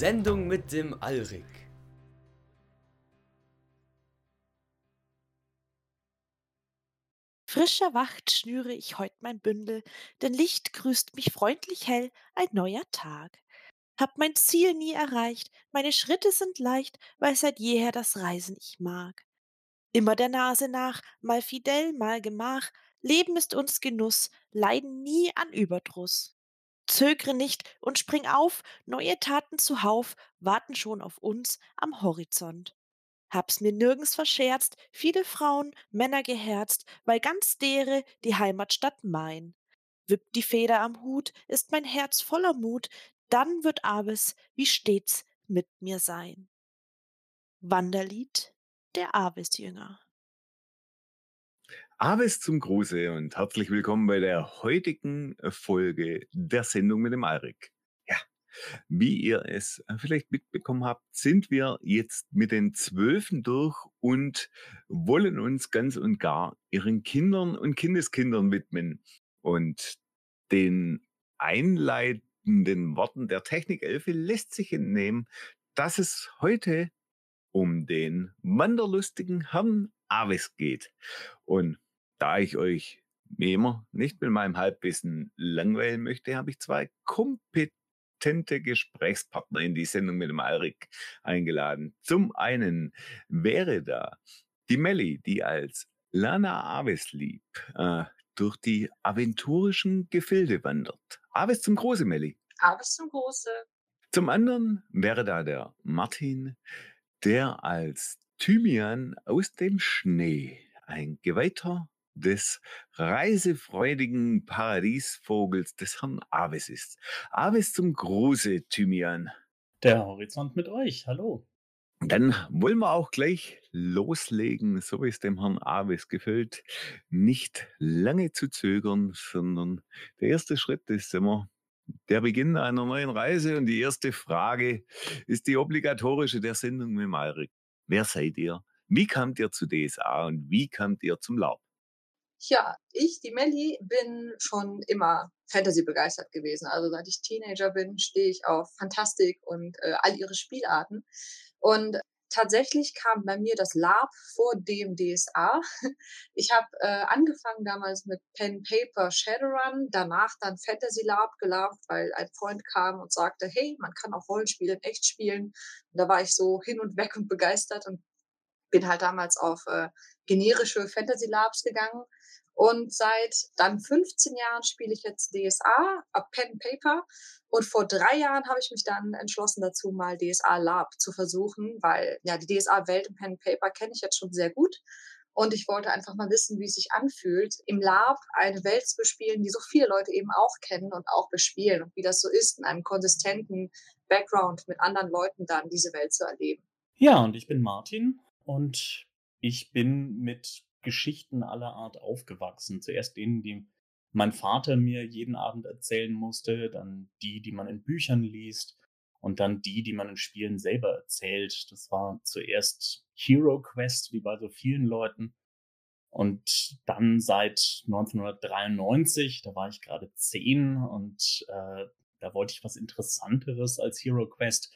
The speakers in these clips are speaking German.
Sendung mit dem Alrik. Frisch erwacht schnüre ich heut mein Bündel, denn Licht grüßt mich freundlich hell, ein neuer Tag. Hab mein Ziel nie erreicht, meine Schritte sind leicht, weil seit jeher das Reisen ich mag. Immer der Nase nach, mal fidel, mal Gemach, Leben ist uns Genuss, leiden nie an Überdruss. Zögre nicht und spring auf, neue Taten zuhauf warten schon auf uns am Horizont. Hab's mir nirgends verscherzt, viele Frauen, Männer geherzt, weil ganz dere die Heimatstadt mein. Wippt die Feder am Hut, ist mein Herz voller Mut, dann wird Aves wie stets mit mir sein. Wanderlied der Aves-Jünger. Aves zum Gruße und herzlich willkommen bei der heutigen Folge der Sendung mit dem Alrik. Ja, wie ihr es vielleicht mitbekommen habt, sind wir jetzt mit den Zwölfen durch und wollen uns ganz und gar ihren Kindern und Kindeskindern widmen und den einleitenden Worten der Technikelfe lässt sich entnehmen, dass es heute um den wanderlustigen Herrn Aves geht. Und da ich euch wie immer nicht mit meinem Halbwissen langweilen möchte, habe ich zwei kompetente Gesprächspartner in die Sendung mit dem Alrik eingeladen. Zum einen wäre da die Melli, die als Lana Aves lieb äh, durch die aventurischen Gefilde wandert. Aves zum Große, Melli. Aves zum Große. Zum anderen wäre da der Martin, der als Thymian aus dem Schnee ein Geweihter des reisefreudigen Paradiesvogels des Herrn Aves ist. Aves zum Gruße, Thymian. Der Horizont mit euch, hallo. Dann wollen wir auch gleich loslegen, so wie es dem Herrn Aves gefällt. Nicht lange zu zögern, sondern der erste Schritt ist immer der Beginn einer neuen Reise. Und die erste Frage ist die obligatorische der Sendung mit Malrik. Wer seid ihr? Wie kamt ihr zu DSA und wie kamt ihr zum Laub? Ja, ich, die Melli, bin schon immer Fantasy begeistert gewesen. Also seit ich Teenager bin, stehe ich auf Fantastik und äh, all ihre Spielarten. Und tatsächlich kam bei mir das Lab vor dem DSA. Ich habe äh, angefangen damals mit Pen Paper Shadowrun, danach dann Fantasy Lab gelaufen, weil ein Freund kam und sagte, hey, man kann auch Rollenspiele in echt spielen. Und da war ich so hin und weg und begeistert und bin halt damals auf äh, generische Fantasy Labs gegangen und seit dann 15 Jahren spiele ich jetzt DSA, ab Pen Paper. Und vor drei Jahren habe ich mich dann entschlossen dazu, mal DSA Lab zu versuchen, weil ja die DSA-Welt im Pen Paper kenne ich jetzt schon sehr gut. Und ich wollte einfach mal wissen, wie es sich anfühlt, im Lab eine Welt zu bespielen, die so viele Leute eben auch kennen und auch bespielen und wie das so ist, in einem konsistenten Background mit anderen Leuten dann diese Welt zu erleben. Ja, und ich bin Martin und ich bin mit Geschichten aller Art aufgewachsen. Zuerst denen, die mein Vater mir jeden Abend erzählen musste, dann die, die man in Büchern liest und dann die, die man in Spielen selber erzählt. Das war zuerst Hero Quest, wie bei so vielen Leuten. Und dann seit 1993, da war ich gerade zehn und äh, da wollte ich was Interessanteres als Hero Quest.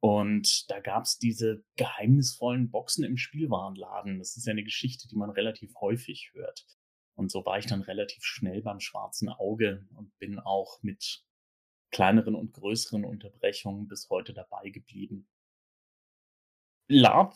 Und da gab es diese geheimnisvollen Boxen im Spielwarenladen. Das ist ja eine Geschichte, die man relativ häufig hört. Und so war ich dann relativ schnell beim schwarzen Auge und bin auch mit kleineren und größeren Unterbrechungen bis heute dabei geblieben. Lab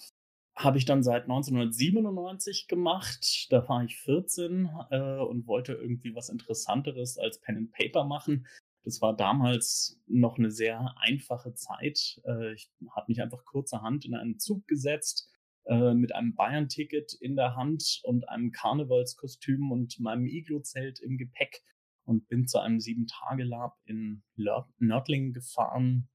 habe ich dann seit 1997 gemacht. Da war ich 14 äh, und wollte irgendwie was Interessanteres als Pen and Paper machen. Das war damals noch eine sehr einfache Zeit. Äh, ich habe mich einfach kurzerhand in einen Zug gesetzt äh, mit einem Bayern-Ticket in der Hand und einem Karnevalskostüm und meinem Iglo-Zelt im Gepäck und bin zu einem Sieben-Tage-Lab in Nördlingen gefahren.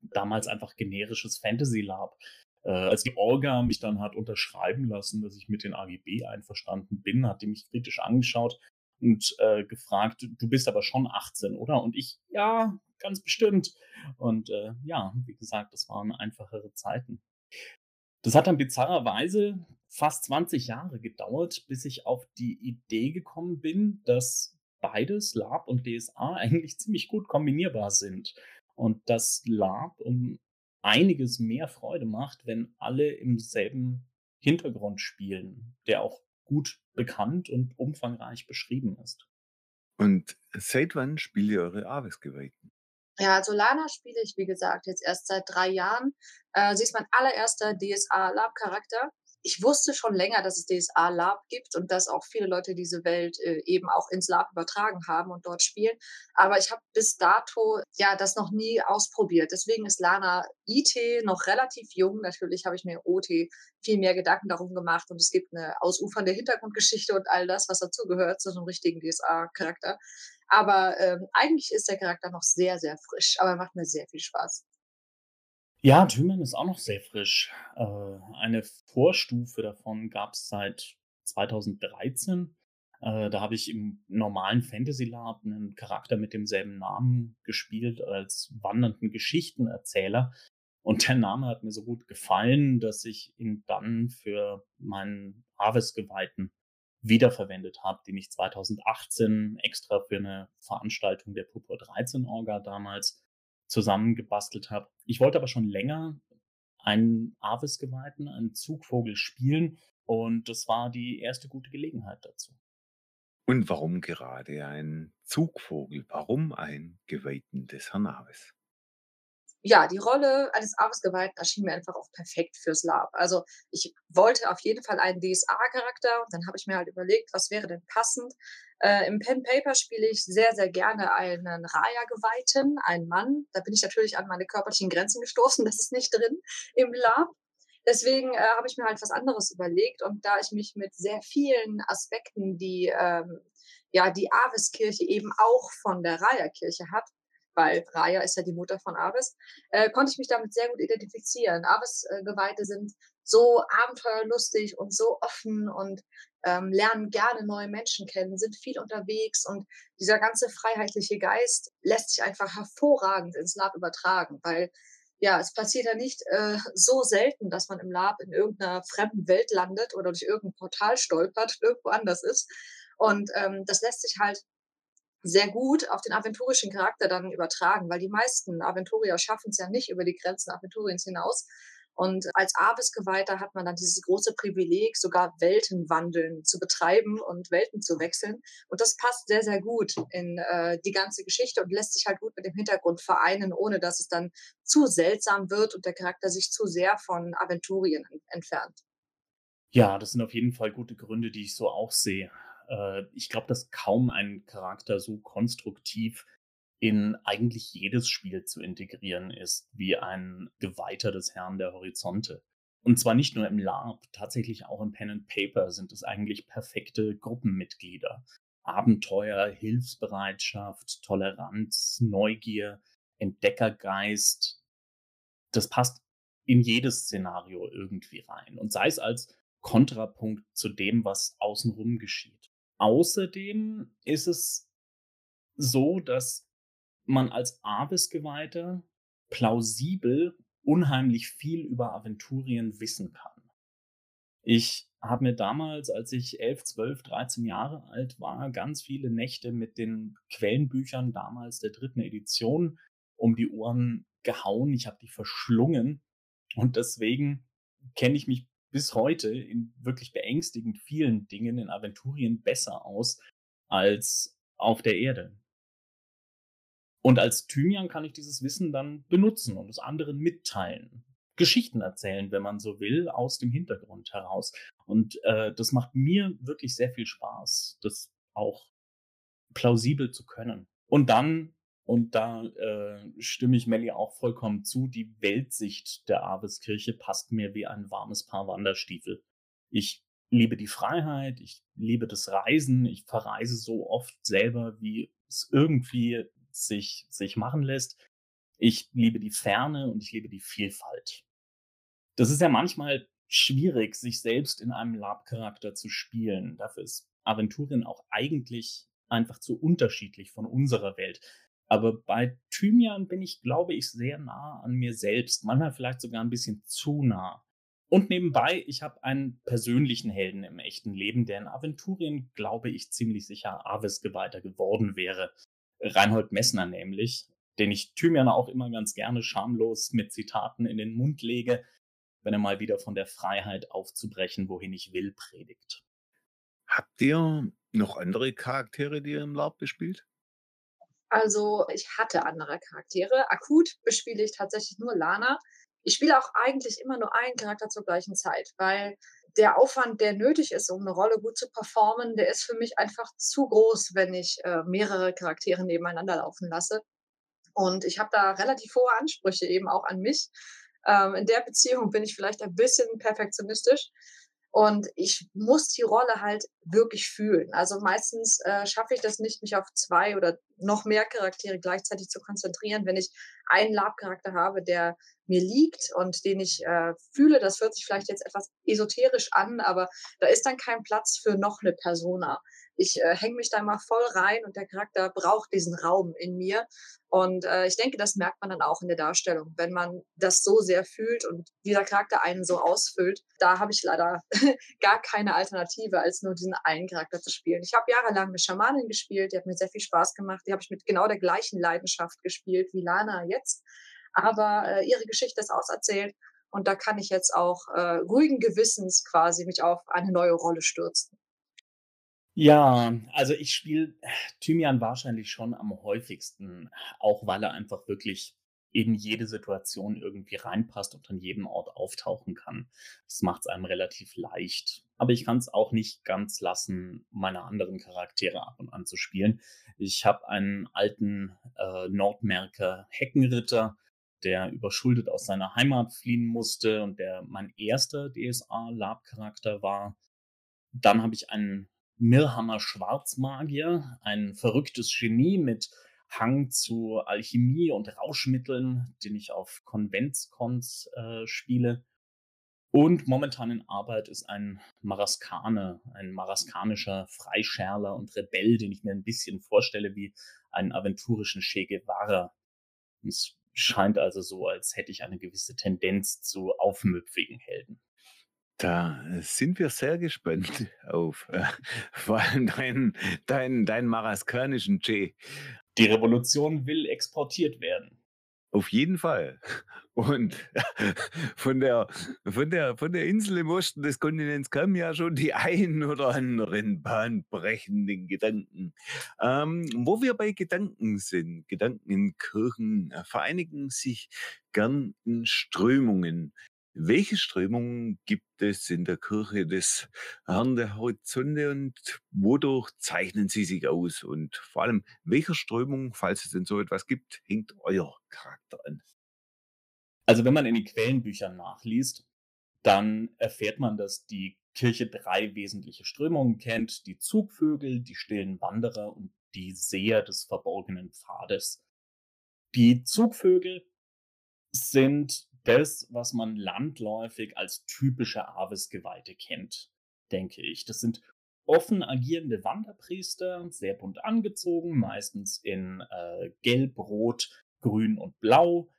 Damals einfach generisches Fantasy-Lab. Äh, als die Orga mich dann hat unterschreiben lassen, dass ich mit den AGB einverstanden bin, hat die mich kritisch angeschaut und äh, gefragt, du bist aber schon 18, oder? Und ich, ja, ganz bestimmt. Und äh, ja, wie gesagt, das waren einfachere Zeiten. Das hat dann bizarrerweise fast 20 Jahre gedauert, bis ich auf die Idee gekommen bin, dass beides, Lab und DSA, eigentlich ziemlich gut kombinierbar sind. und das Lab um einiges mehr Freude macht, wenn alle im selben Hintergrund spielen, der auch gut bekannt und umfangreich beschrieben ist. Und seit wann spielt ihr eure Aves-Geweihten? Ja, also Lana spiele ich, wie gesagt, jetzt erst seit drei Jahren. Äh, sie ist mein allererster DSA-Lab-Charakter ich wusste schon länger, dass es DSA Lab gibt und dass auch viele Leute diese Welt äh, eben auch ins Lab übertragen haben und dort spielen. Aber ich habe bis dato ja das noch nie ausprobiert. Deswegen ist Lana IT noch relativ jung. Natürlich habe ich mir OT viel mehr Gedanken darum gemacht und es gibt eine ausufernde Hintergrundgeschichte und all das, was dazugehört zu einem richtigen DSA-Charakter. Aber ähm, eigentlich ist der Charakter noch sehr, sehr frisch, aber er macht mir sehr viel Spaß. Ja, Thymian ist auch noch sehr frisch. Äh, eine Vorstufe davon gab es seit 2013. Äh, da habe ich im normalen Fantasy Lab einen Charakter mit demselben Namen gespielt als wandernden Geschichtenerzähler. Und der Name hat mir so gut gefallen, dass ich ihn dann für meinen Harvest-Geweihten wiederverwendet habe, den ich 2018 extra für eine Veranstaltung der Purpur 13 Orga damals zusammengebastelt habe. Ich wollte aber schon länger einen Avis-Geweihten, einen Zugvogel spielen und das war die erste gute Gelegenheit dazu. Und warum gerade ein Zugvogel? Warum ein Geweihten des Herrn Avis? ja, die Rolle eines Abendsgeweihten erschien mir einfach auch perfekt fürs Lab. Also ich wollte auf jeden Fall einen DSA-Charakter und dann habe ich mir halt überlegt, was wäre denn passend. Äh, Im Pen Paper spiele ich sehr, sehr gerne einen Raya-Geweihten, einen Mann. Da bin ich natürlich an meine körperlichen Grenzen gestoßen, das ist nicht drin im Lab. Deswegen äh, habe ich mir halt was anderes überlegt und da ich mich mit sehr vielen Aspekten, die ähm, ja die Avis-Kirche eben auch von der Raya-Kirche hat, weil Raya ist ja die Mutter von Avis, äh, konnte ich mich damit sehr gut identifizieren. Avis-Geweihte sind so abenteuerlustig und so offen und ähm, lernen gerne neue Menschen kennen, sind viel unterwegs und dieser ganze freiheitliche Geist lässt sich einfach hervorragend ins Lab übertragen, weil ja, es passiert ja nicht äh, so selten, dass man im Lab in irgendeiner fremden Welt landet oder durch irgendein Portal stolpert, irgendwo anders ist. Und ähm, das lässt sich halt sehr gut auf den aventurischen Charakter dann übertragen, weil die meisten Aventurier schaffen es ja nicht über die Grenzen Aventuriens hinaus. Und als Avis-Geweihter hat man dann dieses große Privileg, sogar Weltenwandeln zu betreiben und Welten zu wechseln. Und das passt sehr, sehr gut in äh, die ganze Geschichte und lässt sich halt gut mit dem Hintergrund vereinen, ohne dass es dann zu seltsam wird und der Charakter sich zu sehr von Aventurien entfernt. Ja, das sind auf jeden Fall gute Gründe, die ich so auch sehe. Äh, ich glaube, dass kaum ein Charakter so konstruktiv in eigentlich jedes Spiel zu integrieren ist, wie ein Geweihter des Herrn der Horizonte. Und zwar nicht nur im LARP, tatsächlich auch im Pen and Paper sind es eigentlich perfekte Gruppenmitglieder. Abenteuer, Hilfsbereitschaft, Toleranz, Neugier, Entdeckergeist. Das passt in jedes Szenario irgendwie rein. Und sei es als Kontrapunkt zu dem, was außenrum geschieht. Außerdem ist es so, dass man als Avis-Geweihter plausibel unheimlich viel über Aventurien wissen kann. Ich habe mir damals, als ich 11, 12, 13 Jahre alt war, ganz viele Nächte mit den Quellenbüchern damals der dritten Edition um die Ohren gehauen. Ich habe die verschlungen und deswegen kenne ich mich bis heute in wirklich beängstigend vielen Dingen in Aventurien besser aus als auf der Erde. Und als Thymian kann ich dieses Wissen dann benutzen und es anderen mitteilen. Geschichten erzählen, wenn man so will, aus dem Hintergrund heraus. Und äh, das macht mir wirklich sehr viel Spaß, das auch plausibel zu können. Und dann und da äh, stimme ich Melly auch vollkommen zu. Die Weltsicht der Aveskirche passt mir wie ein warmes Paar Wanderstiefel. Ich liebe die Freiheit, ich liebe das Reisen, ich verreise so oft selber, wie es irgendwie sich, sich machen lässt. Ich liebe die Ferne und ich liebe die Vielfalt. Das ist ja manchmal schwierig, sich selbst in einem Lab-Charakter zu spielen. Dafür ist Aventurien auch eigentlich einfach zu unterschiedlich von unserer Welt. Aber bei Thymian bin ich, glaube ich, sehr nah an mir selbst. Manchmal vielleicht sogar ein bisschen zu nah. Und nebenbei, ich habe einen persönlichen Helden im echten Leben, der in Aventurien, glaube ich, ziemlich sicher Aves-Geweihter geworden wäre. Reinhold Messner nämlich. den ich Thymian auch immer ganz gerne schamlos mit Zitaten in den Mund lege, wenn er mal wieder von der Freiheit aufzubrechen, wohin ich will, predigt. Habt ihr noch andere Charaktere, die ihr im Lab bespielt? Also ich hatte andere Charaktere. Akut bespiele ich tatsächlich nur Lana. Ich spiele auch eigentlich immer nur einen Charakter zur gleichen Zeit, weil der Aufwand, der nötig ist, um eine Rolle gut zu performen, der ist für mich einfach zu groß, wenn ich äh, mehrere Charaktere nebeneinander laufen lasse. Und ich habe da relativ hohe Ansprüche eben auch an mich. Ähm, in der Beziehung bin ich vielleicht ein bisschen perfektionistisch. Und ich muss die Rolle halt wirklich fühlen. Also meistens äh, schaffe ich das nicht, mich auf zwei oder noch mehr Charaktere gleichzeitig zu konzentrieren. Wenn ich einen Lab-Charakter habe, der mir liegt und den ich äh, fühle, das hört sich vielleicht jetzt etwas esoterisch an, aber da ist dann kein Platz für noch eine Persona ich äh, hänge mich da mal voll rein und der Charakter braucht diesen Raum in mir. Und äh, ich denke, das merkt man dann auch in der Darstellung, wenn man das so sehr fühlt und dieser Charakter einen so ausfüllt. Da habe ich leider gar keine Alternative, als nur diesen einen Charakter zu spielen. Ich habe jahrelang eine Schamanin gespielt, die hat mir sehr viel Spaß gemacht. Die habe ich mit genau der gleichen Leidenschaft gespielt wie Lana jetzt. Aber äh, ihre Geschichte ist auserzählt und da kann ich jetzt auch äh, ruhigen Gewissens quasi mich auf eine neue Rolle stürzen. Ja, also ich spiele Thymian wahrscheinlich schon am häufigsten, auch weil er einfach wirklich in jede Situation irgendwie reinpasst und an jedem Ort auftauchen kann. Das macht es einem relativ leicht. Aber ich kann es auch nicht ganz lassen, meine anderen Charaktere ab und an zu spielen. Ich habe einen alten äh, Nordmerker Heckenritter, der überschuldet aus seiner Heimat fliehen musste und der mein erster DSA-Lab-Charakter war. Dann habe ich einen Mirhammer Schwarzmagier, ein verrücktes Genie mit Hang zu Alchemie und Rauschmitteln, den ich auf Konventscons äh, spiele. Und momentan in Arbeit ist ein Maraskane, ein maraskanischer Freischärler und Rebell, den ich mir ein bisschen vorstelle wie einen aventurischen Che Guevara. Es scheint also so, als hätte ich eine gewisse Tendenz zu aufmüpfigen Helden. Da sind wir sehr gespannt auf äh, vor allem deinen dein, dein maraskanischen Che. Die Revolution will exportiert werden. Auf jeden Fall. Und von der, von der, von der Insel im Osten des Kontinents kamen ja schon die ein oder anderen bahnbrechenden Gedanken. Ähm, wo wir bei Gedanken sind, Gedanken in Kirchen äh, vereinigen sich gern in Strömungen. Welche Strömungen gibt es in der Kirche des Herrn der Horizonte und wodurch zeichnen sie sich aus? Und vor allem, welcher Strömung, falls es denn so etwas gibt, hängt euer Charakter an? Also wenn man in den Quellenbüchern nachliest, dann erfährt man, dass die Kirche drei wesentliche Strömungen kennt. Die Zugvögel, die stillen Wanderer und die Seher des verborgenen Pfades. Die Zugvögel sind das, was man landläufig als typische Aves-Geweihte kennt, denke ich. Das sind offen agierende Wanderpriester, sehr bunt angezogen, meistens in äh, Gelb, Rot, Grün und Blau,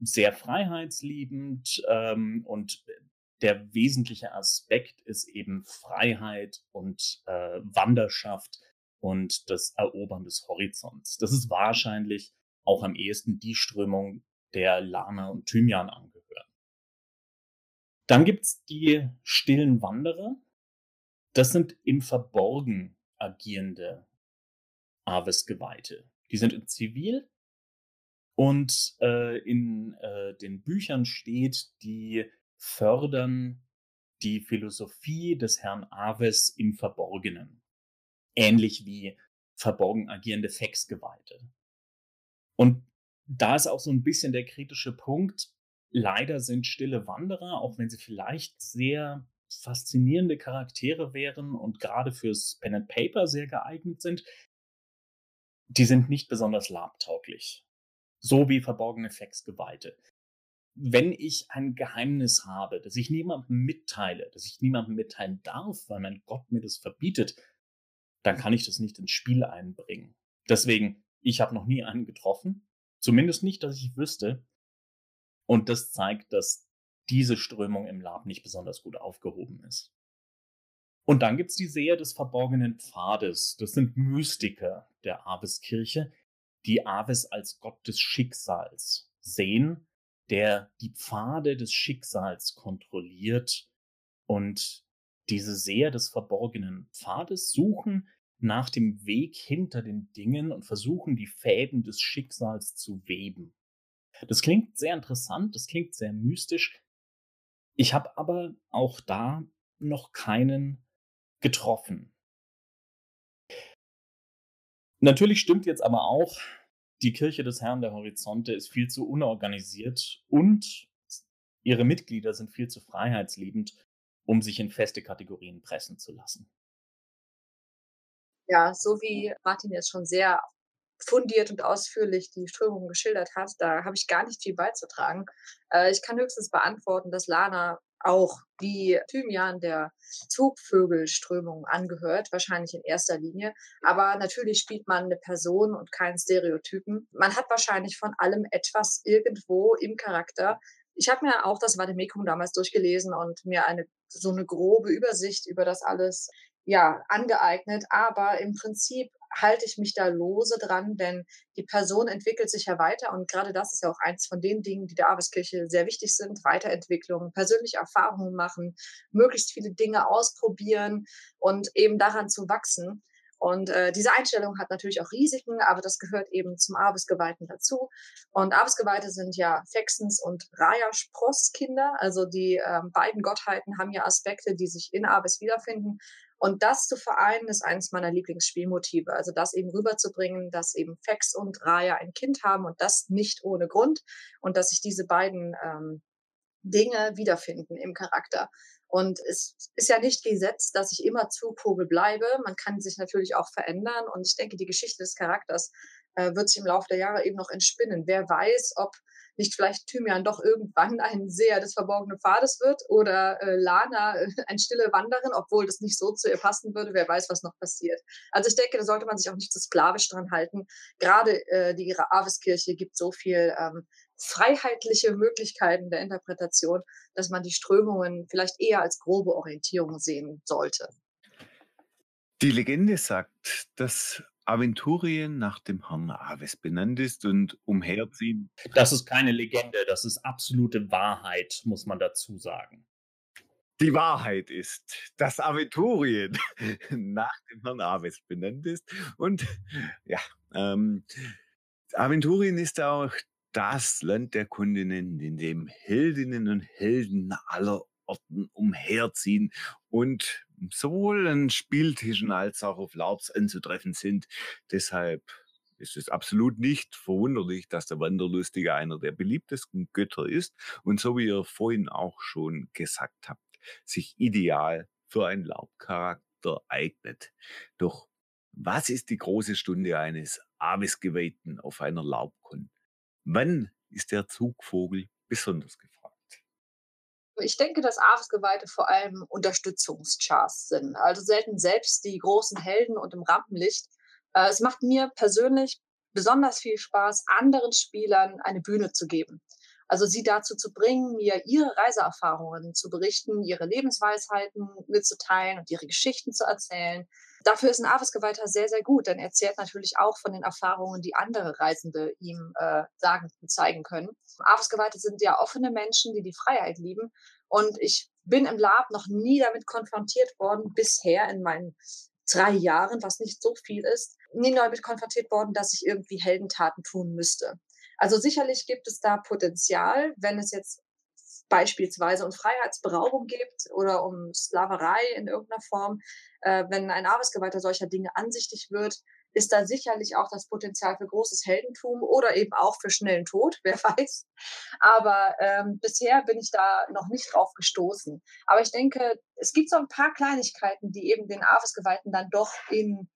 sehr freiheitsliebend ähm, und der wesentliche Aspekt ist eben Freiheit und äh, Wanderschaft und das Erobern des Horizonts. Das ist wahrscheinlich auch am ehesten die Strömung, der Lana und Thymian angehören. Dann gibt's die stillen Wanderer. Das sind im Verborgen agierende Aves-Geweihte. Die sind in Zivil und äh, in äh, den Büchern steht, die fördern die Philosophie des Herrn Aves im Verborgenen. Ähnlich wie verborgen agierende Fexgeweihte. Und da ist auch so ein bisschen der kritische Punkt. Leider sind stille Wanderer, auch wenn sie vielleicht sehr faszinierende Charaktere wären und gerade fürs Pen and Paper sehr geeignet sind, die sind nicht besonders labtauglich. So wie verborgene Faxgeweihte. Wenn ich ein Geheimnis habe, das ich niemandem mitteile, das ich niemandem mitteilen darf, weil mein Gott mir das verbietet, dann kann ich das nicht ins Spiel einbringen. Deswegen, ich habe noch nie einen getroffen, Zumindest nicht, dass ich wüsste. Und das zeigt, dass diese Strömung im Lab nicht besonders gut aufgehoben ist. Und dann gibt's die Seher des verborgenen Pfades. Das sind Mystiker der Abeskirche, die Aves als Gott des Schicksals sehen, der die Pfade des Schicksals kontrolliert und diese Seher des verborgenen Pfades suchen nach dem Weg hinter den Dingen und versuchen die Fäden des Schicksals zu weben. Das klingt sehr interessant, das klingt sehr mystisch. Ich habe aber auch da noch keinen getroffen. Natürlich stimmt jetzt aber auch, die Kirche des Herrn der Horizonte ist viel zu unorganisiert und ihre Mitglieder sind viel zu freiheitsliebend, um sich in feste Kategorien pressen zu lassen. Ja, so wie Martin jetzt schon sehr fundiert und ausführlich die Strömung geschildert hat, da habe ich gar nicht viel beizutragen. Äh, ich kann höchstens beantworten, dass Lana auch wie Thymian der Zugvögelströmung angehört, wahrscheinlich in erster Linie. Aber natürlich spielt man eine Person und keinen Stereotypen. Man hat wahrscheinlich von allem etwas irgendwo im Charakter. Ich habe mir auch das Vademecum damals durchgelesen und mir eine so eine grobe Übersicht über das alles ja angeeignet. Aber im Prinzip halte ich mich da lose dran, denn die Person entwickelt sich ja weiter und gerade das ist ja auch eins von den Dingen, die der Arbeitskirche sehr wichtig sind. Weiterentwicklung, persönliche Erfahrungen machen, möglichst viele Dinge ausprobieren und eben daran zu wachsen. Und äh, diese Einstellung hat natürlich auch Risiken, aber das gehört eben zum Abesgeweihten dazu. Und Abesgeweihte sind ja Fexens und Raya-Spross-Kinder. Also die ähm, beiden Gottheiten haben ja Aspekte, die sich in Abes wiederfinden. Und das zu vereinen, ist eines meiner Lieblingsspielmotive. Also das eben rüberzubringen, dass eben Fex und Raya ein Kind haben und das nicht ohne Grund. Und dass sich diese beiden ähm, Dinge wiederfinden im Charakter. Und es ist ja nicht gesetzt, dass ich immer Zugvogel bleibe. Man kann sich natürlich auch verändern. Und ich denke, die Geschichte des Charakters äh, wird sich im Laufe der Jahre eben noch entspinnen. Wer weiß, ob nicht vielleicht Thymian doch irgendwann ein Seher des verborgenen Pfades wird oder äh, Lana äh, ein stille Wanderin, obwohl das nicht so zu ihr passen würde. Wer weiß, was noch passiert. Also ich denke, da sollte man sich auch nicht zu sklavisch dran halten. Gerade äh, die Aveskirche gibt so viel ähm, freiheitliche Möglichkeiten der Interpretation, dass man die Strömungen vielleicht eher als grobe Orientierung sehen sollte. Die Legende sagt, dass Aventurien nach dem Herrn Aves benannt ist und umherziehen. Das ist keine Legende, das ist absolute Wahrheit, muss man dazu sagen. Die Wahrheit ist, dass Aventurien nach dem Herrn Aves benannt ist. Und ja, ähm, Aventurien ist auch das Land der Kontinente, in dem Heldinnen und Helden aller Orten umherziehen und sowohl an Spieltischen als auch auf LARPs anzutreffen sind. Deshalb ist es absolut nicht verwunderlich, dass der Wanderlustige einer der beliebtesten Götter ist und so wie ihr vorhin auch schon gesagt habt, sich ideal für einen LARP-Charakter eignet. Doch was ist die große Stunde eines Aves-Geweihten auf einer LARP-Con? Wann ist der Zugvogel besonders gefragt? Ich denke, dass Aves-Geweihte vor allem Unterstützungschars sind. Also selten selbst die großen Helden und im Rampenlicht. Äh, es macht mir persönlich besonders viel Spaß, anderen Spielern eine Bühne zu geben. Also sie dazu zu bringen, mir ihre Reiseerfahrungen zu berichten, ihre Lebensweisheiten mitzuteilen und ihre Geschichten zu erzählen. Dafür ist ein Aves-Geweihter sehr, sehr gut, denn er erzählt natürlich auch von den Erfahrungen, die andere Reisende ihm äh, sagen und zeigen können. Aves-Geweihte sind ja offene Menschen, die die Freiheit lieben. Und ich bin im Lab noch nie damit konfrontiert worden, bisher in meinen drei Jahren, was nicht so viel ist, nie damit konfrontiert worden, dass ich irgendwie Heldentaten tun müsste. Also sicherlich gibt es da Potenzial, wenn es jetzt beispielsweise um Freiheitsberaubung geht oder um Sklaverei in irgendeiner Form. Äh, wenn ein Arbeitsgeweihter solcher Dinge ansichtig wird, ist da sicherlich auch das Potenzial für großes Heldentum oder eben auch für schnellen Tod, wer weiß. Aber ähm, bisher bin ich da noch nicht drauf gestoßen. Aber ich denke, es gibt so ein paar Kleinigkeiten, die eben den Aves-Geweihten dann doch in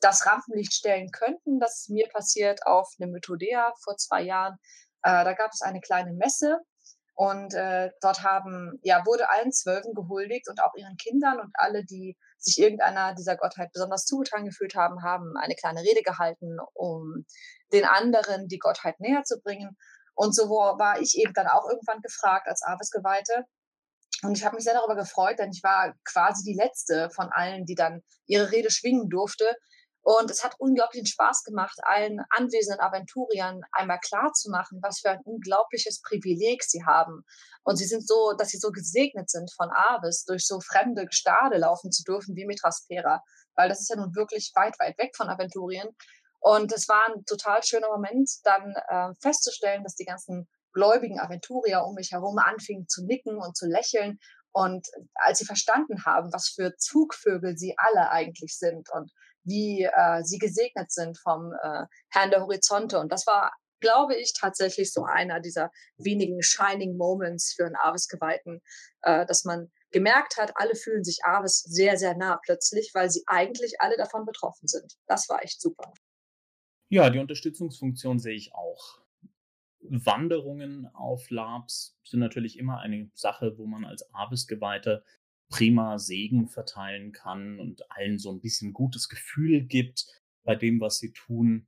das Rampenlicht stellen könnten. Das ist mir passiert auf einem Methodea vor zwei Jahren. Äh, da gab es eine kleine Messe und äh, dort haben, ja, wurde allen Zwölfen gehuldigt und auch ihren Kindern und alle, die sich irgendeiner dieser Gottheit besonders zugetan gefühlt haben, haben eine kleine Rede gehalten, um den anderen die Gottheit näher zu bringen. Und so war ich eben dann auch irgendwann gefragt als Aves-Geweihte, und ich habe mich sehr darüber gefreut, denn ich war quasi die letzte von allen, die dann ihre Rede schwingen durfte. Und es hat unglaublichen Spaß gemacht, allen anwesenden Aventuriern einmal klarzumachen, was für ein unglaubliches Privileg sie haben. Und sie sind so, dass sie so gesegnet sind von Avis, durch so fremde Gestade laufen zu dürfen wie Mitraspera. Weil das ist ja nun wirklich weit, weit weg von Aventurien. Und es war ein total schöner Moment, dann äh, festzustellen, dass die ganzen gläubigen Aventurier um mich herum anfingen zu nicken und zu lächeln. Und als sie verstanden haben, was für Zugvögel sie alle eigentlich sind und wie äh, sie gesegnet sind vom äh, Herrn der Horizonte. Und das war, glaube ich, tatsächlich so einer dieser wenigen Shining Moments für einen Aves-Geweihten, äh, dass man gemerkt hat, alle fühlen sich Aves sehr, sehr nah plötzlich, weil sie eigentlich alle davon betroffen sind. Das war echt super. Ja, die Unterstützungsfunktion sehe ich auch. Wanderungen auf Labs sind natürlich immer eine Sache, wo man als Aves-Geweihter prima Segen verteilen kann und allen so ein bisschen gutes Gefühl gibt bei dem, was sie tun.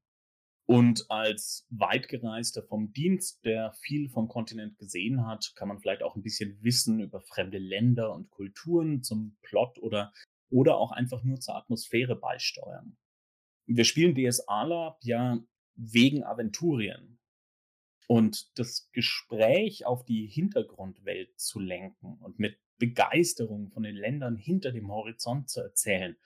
Und als Weitgereister vom Dienst, der viel vom Kontinent gesehen hat, kann man vielleicht auch ein bisschen Wissen über fremde Länder und Kulturen zum Plot oder, oder auch einfach nur zur Atmosphäre beisteuern. Wir spielen DSA Lab ja wegen Aventurien. Und das Gespräch auf die Hintergrundwelt zu lenken und mit Begeisterung von den Ländern hinter dem Horizont zu erzählen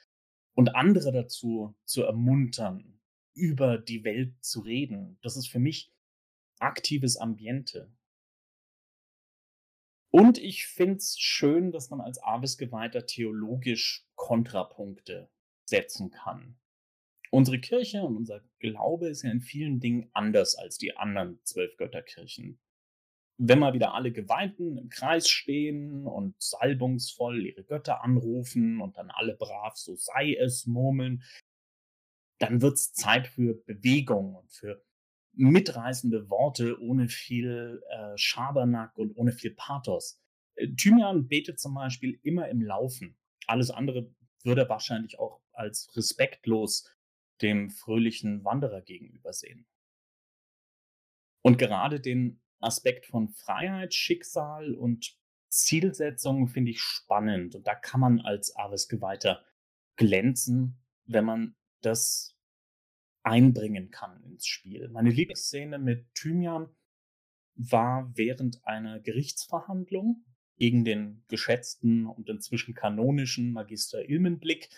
und andere dazu zu ermuntern, über die Welt zu reden. Das ist für mich aktives Ambiente. Und ich finde es schön, dass man als Avis-Geweihter theologisch Kontrapunkte setzen kann. Unsere Kirche und unser Glaube ist ja in vielen Dingen anders als die anderen zwölf Götterkirchen wenn mal wieder alle Geweihten im Kreis stehen und salbungsvoll ihre Götter anrufen und dann alle brav so sei es murmeln, dann wird's Zeit für Bewegung und für mitreißende Worte ohne viel äh, Schabernack und ohne viel Pathos. Äh, Thymian betet zum Beispiel immer im Laufen. Alles andere würde er wahrscheinlich auch als respektlos dem fröhlichen Wanderer gegenüber sehen. Und gerade den Aspekt von Freiheit, Schicksal und Zielsetzung finde ich spannend. Und da kann man als Aves-Geweihter glänzen, wenn man das einbringen kann ins Spiel. Meine Lieblingsszene mit Thymian war während einer Gerichtsverhandlung gegen den geschätzten und inzwischen kanonischen Magister Ilmenblick,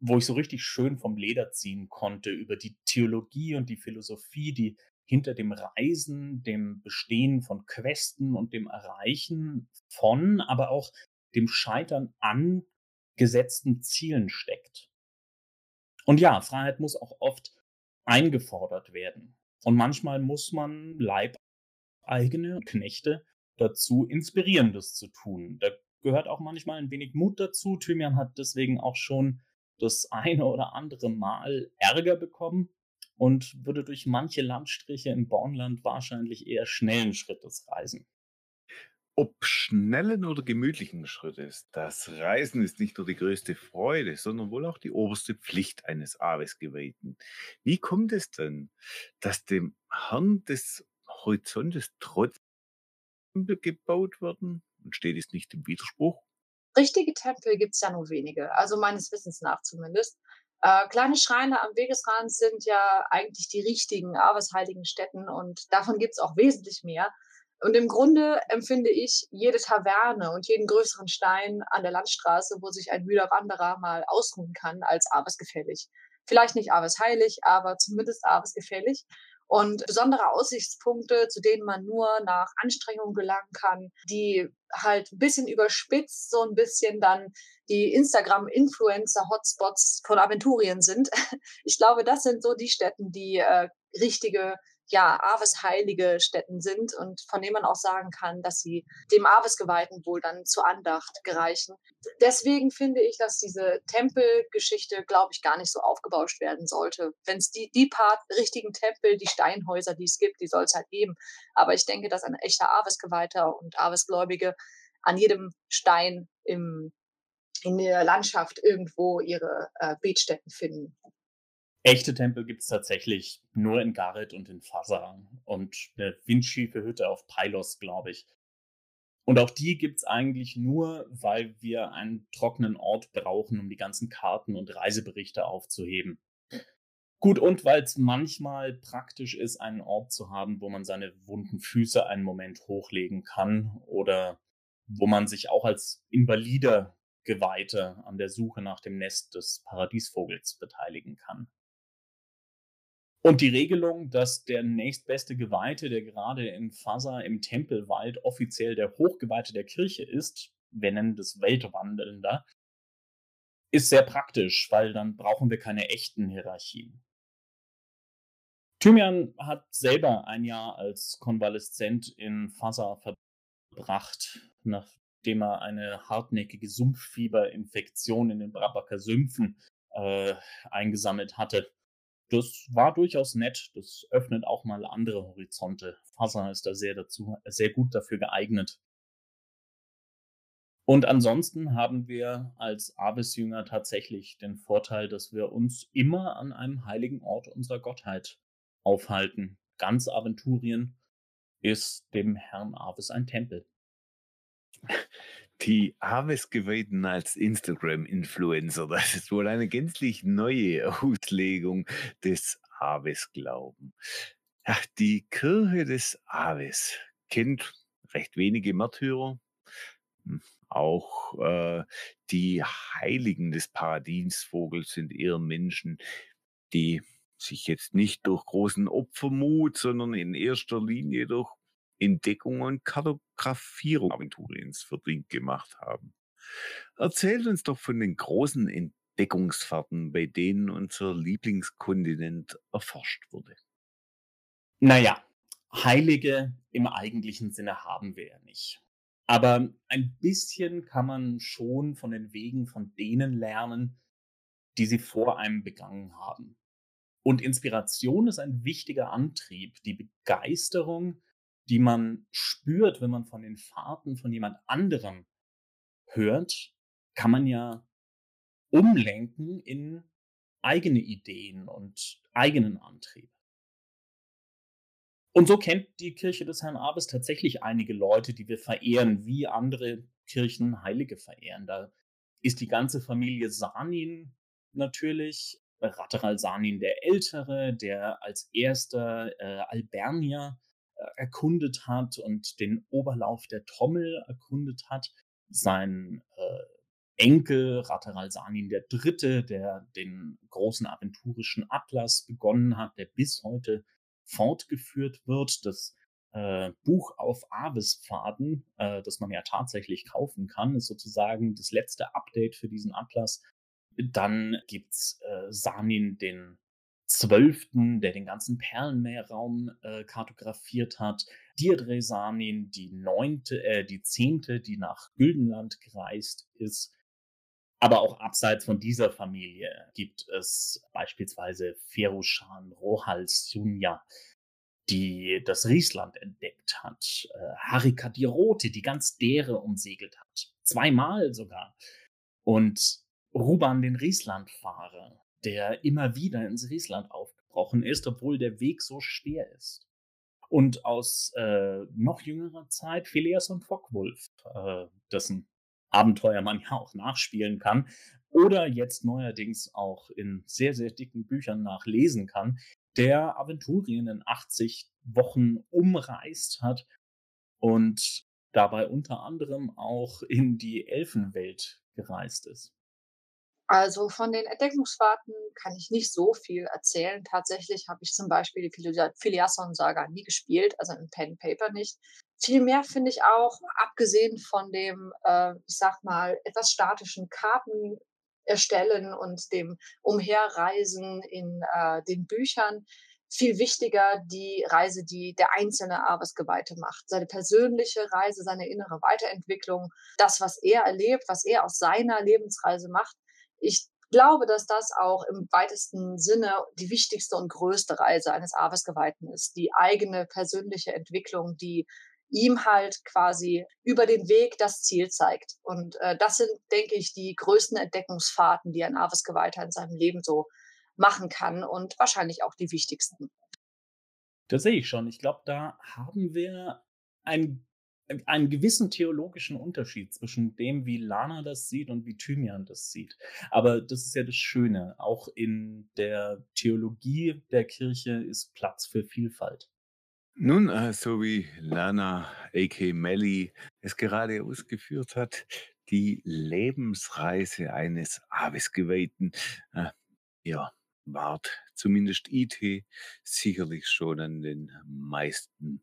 wo ich so richtig schön vom Leder ziehen konnte über die Theologie und die Philosophie, die hinter dem Reisen, dem Bestehen von Questen und dem Erreichen von, aber auch dem Scheitern an gesetzten Zielen steckt. Und ja, Freiheit muss auch oft eingefordert werden. Und manchmal muss man leibeigene Knechte dazu inspirieren, das zu tun. Da gehört auch manchmal ein wenig Mut dazu. Thymian hat deswegen auch schon das eine oder andere Mal Ärger bekommen und würde durch manche Landstriche im Bornland wahrscheinlich eher schnellen Schrittes reisen. Ob schnellen oder gemütlichen Schrittes, das Reisen ist nicht nur die größte Freude, sondern wohl auch die oberste Pflicht eines Aves-Geweihten. Wie kommt es denn, dass dem Herrn des Horizontes trotzdem gebaut werden? Und steht es nicht im Widerspruch? Richtige Tempel gibt es ja nur wenige, also meines Wissens nach zumindest. Äh, kleine Schreine am Wegesrand sind ja eigentlich die richtigen aberheiligen Stätten und davon gibt es auch wesentlich mehr. Und im Grunde empfinde ich jede Taverne und jeden größeren Stein an der Landstraße, wo sich ein müder Wanderer mal ausruhen kann, als abersgefällig. Vielleicht nicht abersheilig, aber zumindest abersgefällig und besondere Aussichtspunkte, zu denen man nur nach Anstrengung gelangen kann, die halt ein bisschen überspitzt, so ein bisschen dann die Instagram-Influencer-Hotspots von Aventurien sind. Ich glaube, das sind so die Städten, die äh, richtige ja, Aves heilige Stätten sind und von denen man auch sagen kann, dass sie dem Aves-Geweihten wohl dann zur Andacht gereichen. Deswegen finde ich, dass diese Tempelgeschichte, glaube ich, gar nicht so aufgebauscht werden sollte. Wenn es die, die paar richtigen Tempel, die Steinhäuser, die es gibt, die soll es halt geben. Aber ich denke, dass ein echter Aves-Geweihter und Aves-Gläubige an jedem Stein im, in der Landschaft irgendwo ihre äh, Betstätten finden. Echte Tempel gibt es tatsächlich nur in Gareth und in Fasa und eine windschiefe Hütte auf Pylos, glaube ich. Und auch die gibt es eigentlich nur, weil wir einen trockenen Ort brauchen, um die ganzen Karten und Reiseberichte aufzuheben. Gut, und weil es manchmal praktisch ist, einen Ort zu haben, wo man seine wunden Füße einen Moment hochlegen kann oder wo man sich auch als invalider Geweihter an der Suche nach dem Nest des Paradiesvogels beteiligen kann. Und die Regelung, dass der nächstbeste Geweihte, der gerade in Fasa im Tempelwald offiziell der Hochgeweihte der Kirche ist, wir nennen das Weltwandelnder, ist sehr praktisch, weil dann brauchen wir keine echten Hierarchien. Thymian hat selber ein Jahr als Konvaleszent in Fasa verbracht, nachdem er eine hartnäckige Sumpffieberinfektion in den Brabaker Sümpfen äh, eingesammelt hatte. Das war durchaus nett. Das öffnet auch mal andere Horizonte. Fasa ist da sehr dazu, sehr gut dafür geeignet. Und ansonsten haben wir als Aves-Jünger tatsächlich den Vorteil, dass wir uns immer an einem heiligen Ort unserer Gottheit aufhalten. Ganz Aventurien ist dem Herrn Aves ein Tempel. Die Aves-Geweihten als Instagram-Influencer, das ist wohl eine gänzlich neue Auslegung des Aves-Glauben. Die Kirche des Aves kennt recht wenige Märtyrer. Hm, auch äh, die Heiligen des Paradiesvogels sind eher Menschen, die sich jetzt nicht durch großen Opfermut, sondern in erster Linie durch Entdeckung und Kartografierung Aventuriens verdient gemacht haben. Erzählt uns doch von den großen Entdeckungsfahrten, bei denen unser Lieblingskontinent erforscht wurde. Naja, Heilige im eigentlichen Sinne haben wir ja nicht. Aber ein bisschen kann man schon von den Wegen von denen lernen, die sie vor einem begangen haben. Und Inspiration ist ein wichtiger Antrieb, die Begeisterung, die man spürt, wenn man von den Fahrten von jemand anderem hört, kann man ja umlenken in eigene Ideen und eigenen Antrieb. Und so kennt die Kirche des Herrn Abes tatsächlich einige Leute, die wir verehren, wie andere Kirchen Heilige verehren. Da ist die ganze Familie Sanin natürlich, Ratteral Sanin der Ältere, der als erster äh, Albernia äh, erkundet hat und den Oberlauf der Trommel erkundet hat. Sein äh, Enkel Ratteral Sanin der Dritte, der den großen aventurischen Atlas begonnen hat, der bis heute fortgeführt wird. Das äh, Buch auf Avespfaden, äh, das man ja tatsächlich kaufen kann, ist sozusagen das letzte Update für diesen Atlas. Dann gibt's äh, Sanin den Zwölften, der den ganzen Perlenmeerraum äh, kartografiert hat. Diedre Sanin, die neunte, äh, die zehnte, die nach Güldenland gereist ist. Aber auch abseits von dieser Familie gibt es beispielsweise Ferushan Rohals Junja, die das Riesland entdeckt hat. Äh, Harika die Rote, die ganz Dere umsegelt hat. Zweimal sogar. Und Ruban den Rieslandfahrer, der immer wieder ins Riesland aufgebrochen ist, obwohl der Weg so schwer ist. Und aus äh, noch jüngerer Zeit Phileas und Fockwulf, äh, dessen Abenteuer man ja auch nachspielen kann oder jetzt neuerdings auch in sehr, sehr dicken Büchern nachlesen kann, der Aventurien in 80 Wochen umreist hat und dabei unter anderem auch in die Elfenwelt gereist ist. Also von den Entdeckungsfahrten kann ich nicht so viel erzählen. Tatsächlich habe ich zum Beispiel die Filiasson-Saga nie gespielt, also im Pen Paper nicht. Vielmehr finde ich auch, abgesehen von dem, äh, ich sag mal, etwas statischen Karten erstellen und dem Umherreisen in äh, den Büchern, viel wichtiger die Reise, die der einzelne Arbeitsgeweihte macht. Seine persönliche Reise, seine innere Weiterentwicklung, das, was er erlebt, was er aus seiner Lebensreise macht, ich glaube, dass das auch im weitesten Sinne die wichtigste und größte Reise eines Aves-Geweihten ist. Die eigene persönliche Entwicklung, die ihm halt quasi über den Weg das Ziel zeigt. Und äh, das sind, denke ich, die größten Entdeckungsfahrten, die ein Aves-Geweihter in seinem Leben so machen kann und wahrscheinlich auch die wichtigsten. Das sehe ich schon. Ich glaube, da haben wir ein einen gewissen theologischen Unterschied zwischen dem, wie Lana das sieht und wie Thymian das sieht. Aber das ist ja das Schöne. Auch in der Theologie der Kirche ist Platz für Vielfalt. Nun, äh, so wie Lana a.k. Melly es gerade ausgeführt hat, die Lebensreise eines Avis-Geweihten, äh, ja, ward zumindest IT sicherlich schon an den meisten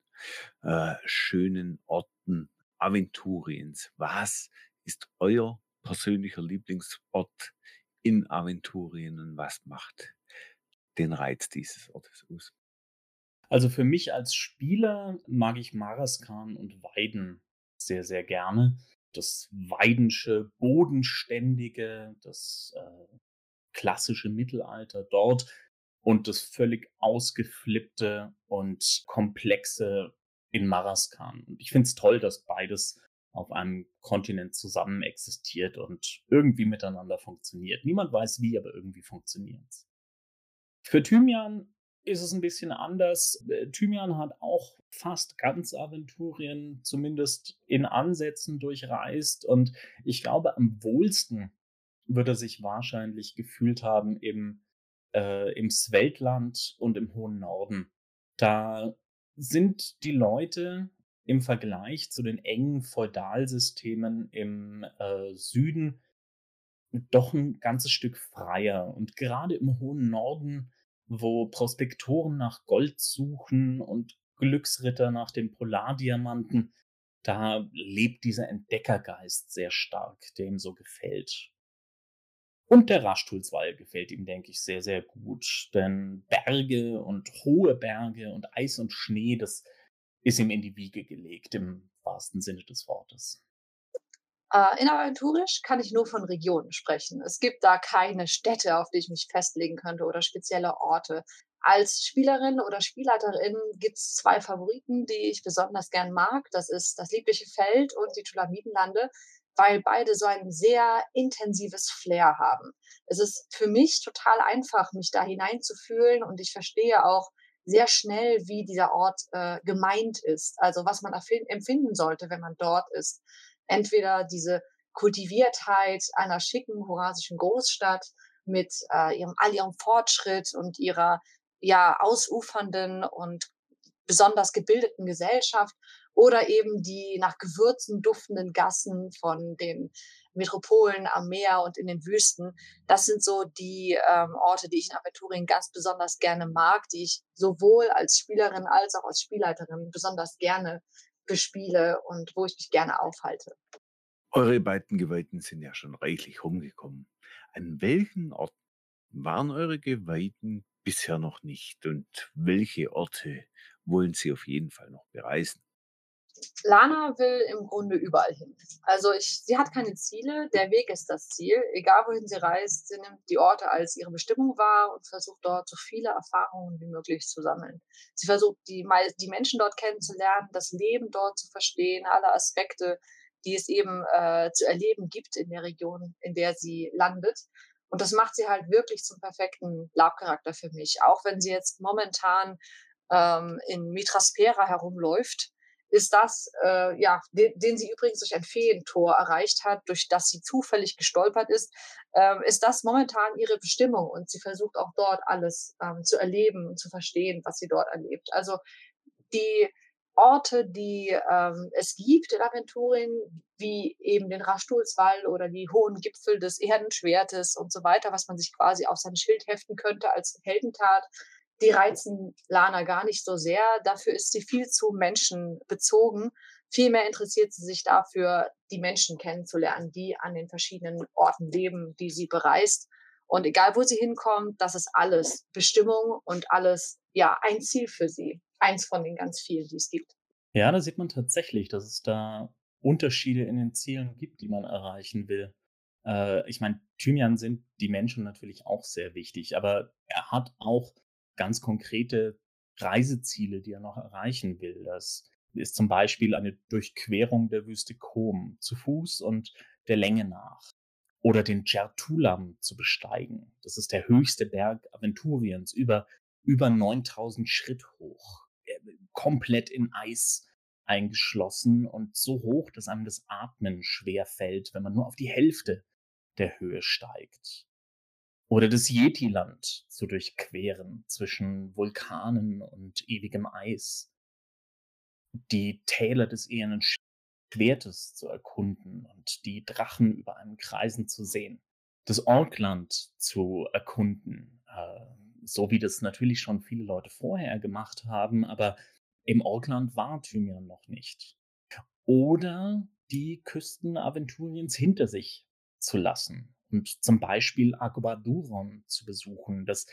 äh, schönen Orten Aventuriens. Was ist euer persönlicher Lieblingsort in Aventurien und was macht den Reiz dieses Ortes aus? Also für mich als Spieler mag ich Maraskan und Weiden sehr, sehr gerne. Das Weidensche, Bodenständige, das äh, klassische Mittelalter dort und das völlig ausgeflippte und komplexe in Maraskan. Und ich finde es toll, dass beides auf einem Kontinent zusammen existiert und irgendwie miteinander funktioniert. Niemand weiß wie, aber irgendwie funktioniert es. Für Thymian ist es ein bisschen anders. Äh, Thymian hat auch fast ganz Aventurien zumindest in Ansätzen durchreist und ich glaube, am wohlsten wird er sich wahrscheinlich gefühlt haben im, äh, im Sveldland und im hohen Norden. Da sind die Leute im Vergleich zu den engen Feudalsystemen im äh, Süden doch ein ganzes Stück freier. Und gerade im hohen Norden, wo Prospektoren nach Gold suchen und Glücksritter nach dem Polardiamanten, da lebt dieser Entdeckergeist sehr stark, der ihm so gefällt. Und der Raschtulswall gefällt ihm, denke ich, sehr, sehr gut. Denn Berge und hohe Berge und Eis und Schnee, das ist ihm in die Wiege gelegt, im wahrsten Sinne des Wortes. Äh, in Aventurisch kann ich nur von Regionen sprechen. Es gibt da keine Städte, auf die ich mich festlegen könnte oder spezielle Orte. Als Spielerin oder Spielleiterin gibt es zwei Favoriten, die ich besonders gern mag. Das ist das liebliche Feld und die Tulamidenlande weil beide so ein sehr intensives Flair haben. Es ist für mich total einfach, mich da hineinzufühlen und ich verstehe auch sehr schnell, wie dieser Ort äh, gemeint ist. Also was man empfinden sollte, wenn man dort ist. Entweder diese Kultiviertheit einer schicken horasischen Großstadt mit äh, ihrem all ihrem Fortschritt und ihrer ja ausufernden und besonders gebildeten Gesellschaft oder eben die nach Gewürzen duftenden Gassen von den Metropolen am Meer und in den Wüsten. Das sind so die ähm, Orte, die ich in Aventurien ganz besonders gerne mag, die ich sowohl als Spielerin als auch als Spielleiterin besonders gerne bespiele und wo ich mich gerne aufhalte. Eure beiden Geweihten sind ja schon reichlich rumgekommen. An welchen Orten waren eure Geweihten bisher noch nicht und welche Orte wollen sie auf jeden Fall noch bereisen? Lana will im Grunde überall hin. Also ich, sie hat keine Ziele, der Weg ist das Ziel. Egal wohin sie reist, sie nimmt die Orte als ihre Bestimmung wahr und versucht dort so viele Erfahrungen wie möglich zu sammeln. Sie versucht die, die Menschen dort kennenzulernen, das Leben dort zu verstehen, alle Aspekte, die es eben äh, zu erleben gibt in der Region, in der sie landet. Und das macht sie halt wirklich zum perfekten Labcharakter für mich. Auch wenn sie jetzt momentan ähm, in Mitraspera herumläuft, ist das, äh, ja, den, den sie übrigens durch ein Feentor erreicht hat, durch das sie zufällig gestolpert ist, ähm, ist das momentan ihre Bestimmung und sie versucht auch dort alles ähm, zu erleben und zu verstehen, was sie dort erlebt. Also die Orte, die ähm, es gibt in Aventurien, wie eben den Raschstulswall oder die hohen Gipfel des Erdenschwertes und so weiter, was man sich quasi auf sein Schild heften könnte als Heldentat, die reizen Lana gar nicht so sehr. Dafür ist sie viel zu menschenbezogen. Vielmehr interessiert sie sich dafür, die Menschen kennenzulernen, die an den verschiedenen Orten leben, die sie bereist. Und egal, wo sie hinkommt, das ist alles Bestimmung und alles, ja, ein Ziel für sie. Eins von den ganz vielen, die es gibt. Ja, da sieht man tatsächlich, dass es da Unterschiede in den Zielen gibt, die man erreichen will. Äh, ich meine, Thymian sind die Menschen natürlich auch sehr wichtig, aber er hat auch ganz konkrete Reiseziele, die er noch erreichen will. Das ist zum Beispiel eine Durchquerung der Wüste Kom zu Fuß und der Länge nach. Oder den Certulam zu besteigen. Das ist der höchste Berg Aventuriens, über, über 9000 Schritt hoch. Komplett in Eis eingeschlossen und so hoch, dass einem das Atmen schwer fällt, wenn man nur auf die Hälfte der Höhe steigt. Oder das Yetiland zu durchqueren zwischen Vulkanen und ewigem Eis. Die Täler des ehernen Schwertes zu erkunden und die Drachen über einem Kreisen zu sehen. Das Orkland zu erkunden, äh, so wie das natürlich schon viele Leute vorher gemacht haben, aber im Orkland war Thymian noch nicht. Oder die Küsten Aventuriens hinter sich zu lassen und zum Beispiel Agobaduron zu besuchen. Das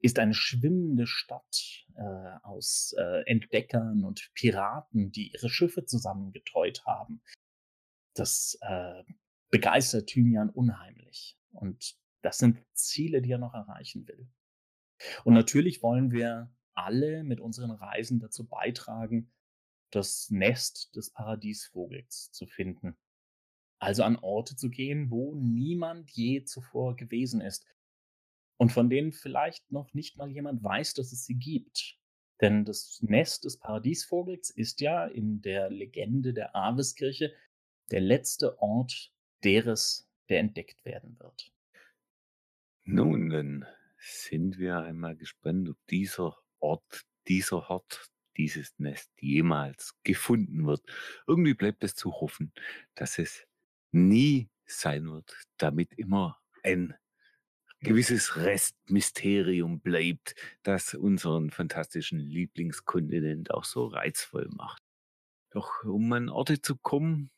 ist eine schwimmende Stadt äh, aus äh, Entdeckern und Piraten, die ihre Schiffe zusammengetreut haben. Das äh, begeistert Thymian unheimlich. Und das sind Ziele, die er noch erreichen will. Und natürlich wollen wir alle mit unseren Reisen dazu beitragen, das Nest des Paradiesvogels zu finden. Also an Orte zu gehen, wo niemand je zuvor gewesen ist und von denen vielleicht noch nicht mal jemand weiß, dass es sie gibt. Denn das Nest des Paradiesvogels ist ja in der Legende der Aveskirche der letzte Ort deres, der entdeckt werden wird. Nun, dann sind wir einmal gespannt, ob dieser Ort, dieser Hort, dieses Nest jemals gefunden wird. Irgendwie bleibt es zu hoffen, dass es nie sein wird, damit immer ein gewisses Restmysterium bleibt, das unseren fantastischen Lieblingskontinent auch so reizvoll macht. Doch um an Orte zu kommen,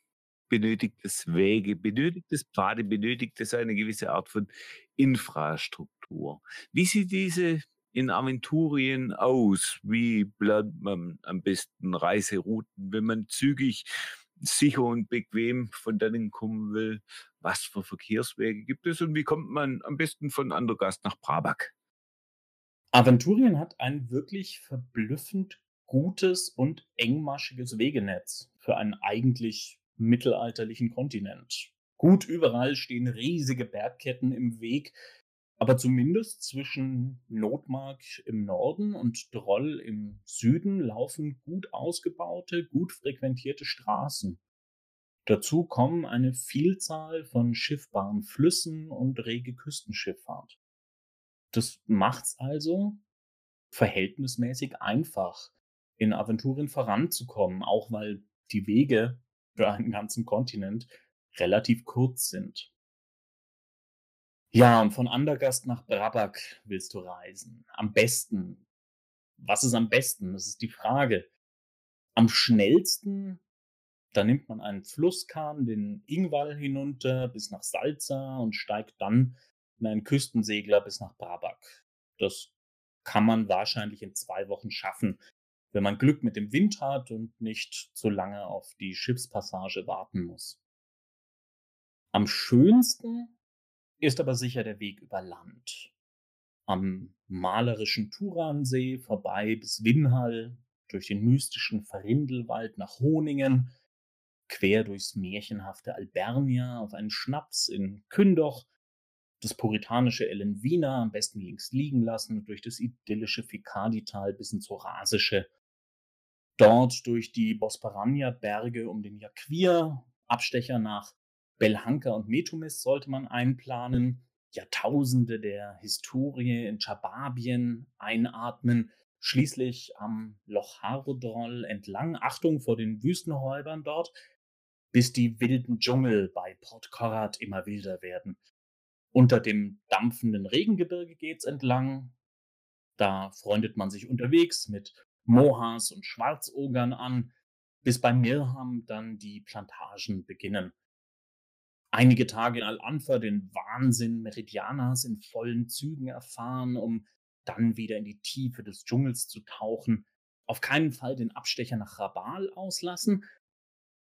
benötigt es Wege, benötigt es Pfade, benötigt es eine gewisse Art von Infrastruktur. Wie sieht diese in Aventurien aus? Wie plant man am besten Reiserouten, wenn man zügig sicher und bequem von dannen kommen will, was für Verkehrswege gibt es und wie kommt man am besten von Andergast nach Brabak? Aventurien hat ein wirklich verblüffend gutes und engmaschiges Wegenetz für einen eigentlich mittelalterlichen Kontinent. Gut überall stehen riesige Bergketten im Weg, aber zumindest zwischen Notmark im Norden und Droll im Süden laufen gut ausgebaute, gut frequentierte Straßen. Dazu kommen eine Vielzahl von schiffbaren Flüssen und rege Küstenschifffahrt. Das macht's also verhältnismäßig einfach, in Aventurien voranzukommen, auch weil die Wege für einen ganzen Kontinent relativ kurz sind. Ja, und von Andergast nach Brabak willst du reisen. Am besten. Was ist am besten? Das ist die Frage. Am schnellsten, da nimmt man einen Flusskahn, den Ingwall hinunter bis nach Salza und steigt dann in einen Küstensegler bis nach Brabak. Das kann man wahrscheinlich in zwei Wochen schaffen, wenn man Glück mit dem Wind hat und nicht zu lange auf die Schiffspassage warten muss. Am schönsten ist aber sicher der Weg über Land. Am malerischen Turansee vorbei bis Winhall, durch den mystischen Verrindelwald nach Honingen, quer durchs märchenhafte Albernia auf einen Schnaps in Kündoch, das puritanische Ellenwiener am besten links liegen lassen und durch das idyllische Fikadital bis ins Horasische. Dort durch die Bosporania-Berge um den Jaquir, Abstecher nach Belhanka und Metumis sollte man einplanen, Jahrtausende der Historie in Chababien einatmen, schließlich am Loch Hardroll entlang, Achtung vor den Wüstenräubern dort, bis die wilden Dschungel bei Port Corrad immer wilder werden. Unter dem dampfenden Regengebirge geht's entlang. Da freundet man sich unterwegs mit Mohas und Schwarzogern an, bis bei Mirham dann die Plantagen beginnen einige Tage in Al-Anfa den Wahnsinn Meridianas in vollen Zügen erfahren, um dann wieder in die Tiefe des Dschungels zu tauchen, auf keinen Fall den Abstecher nach Rabal auslassen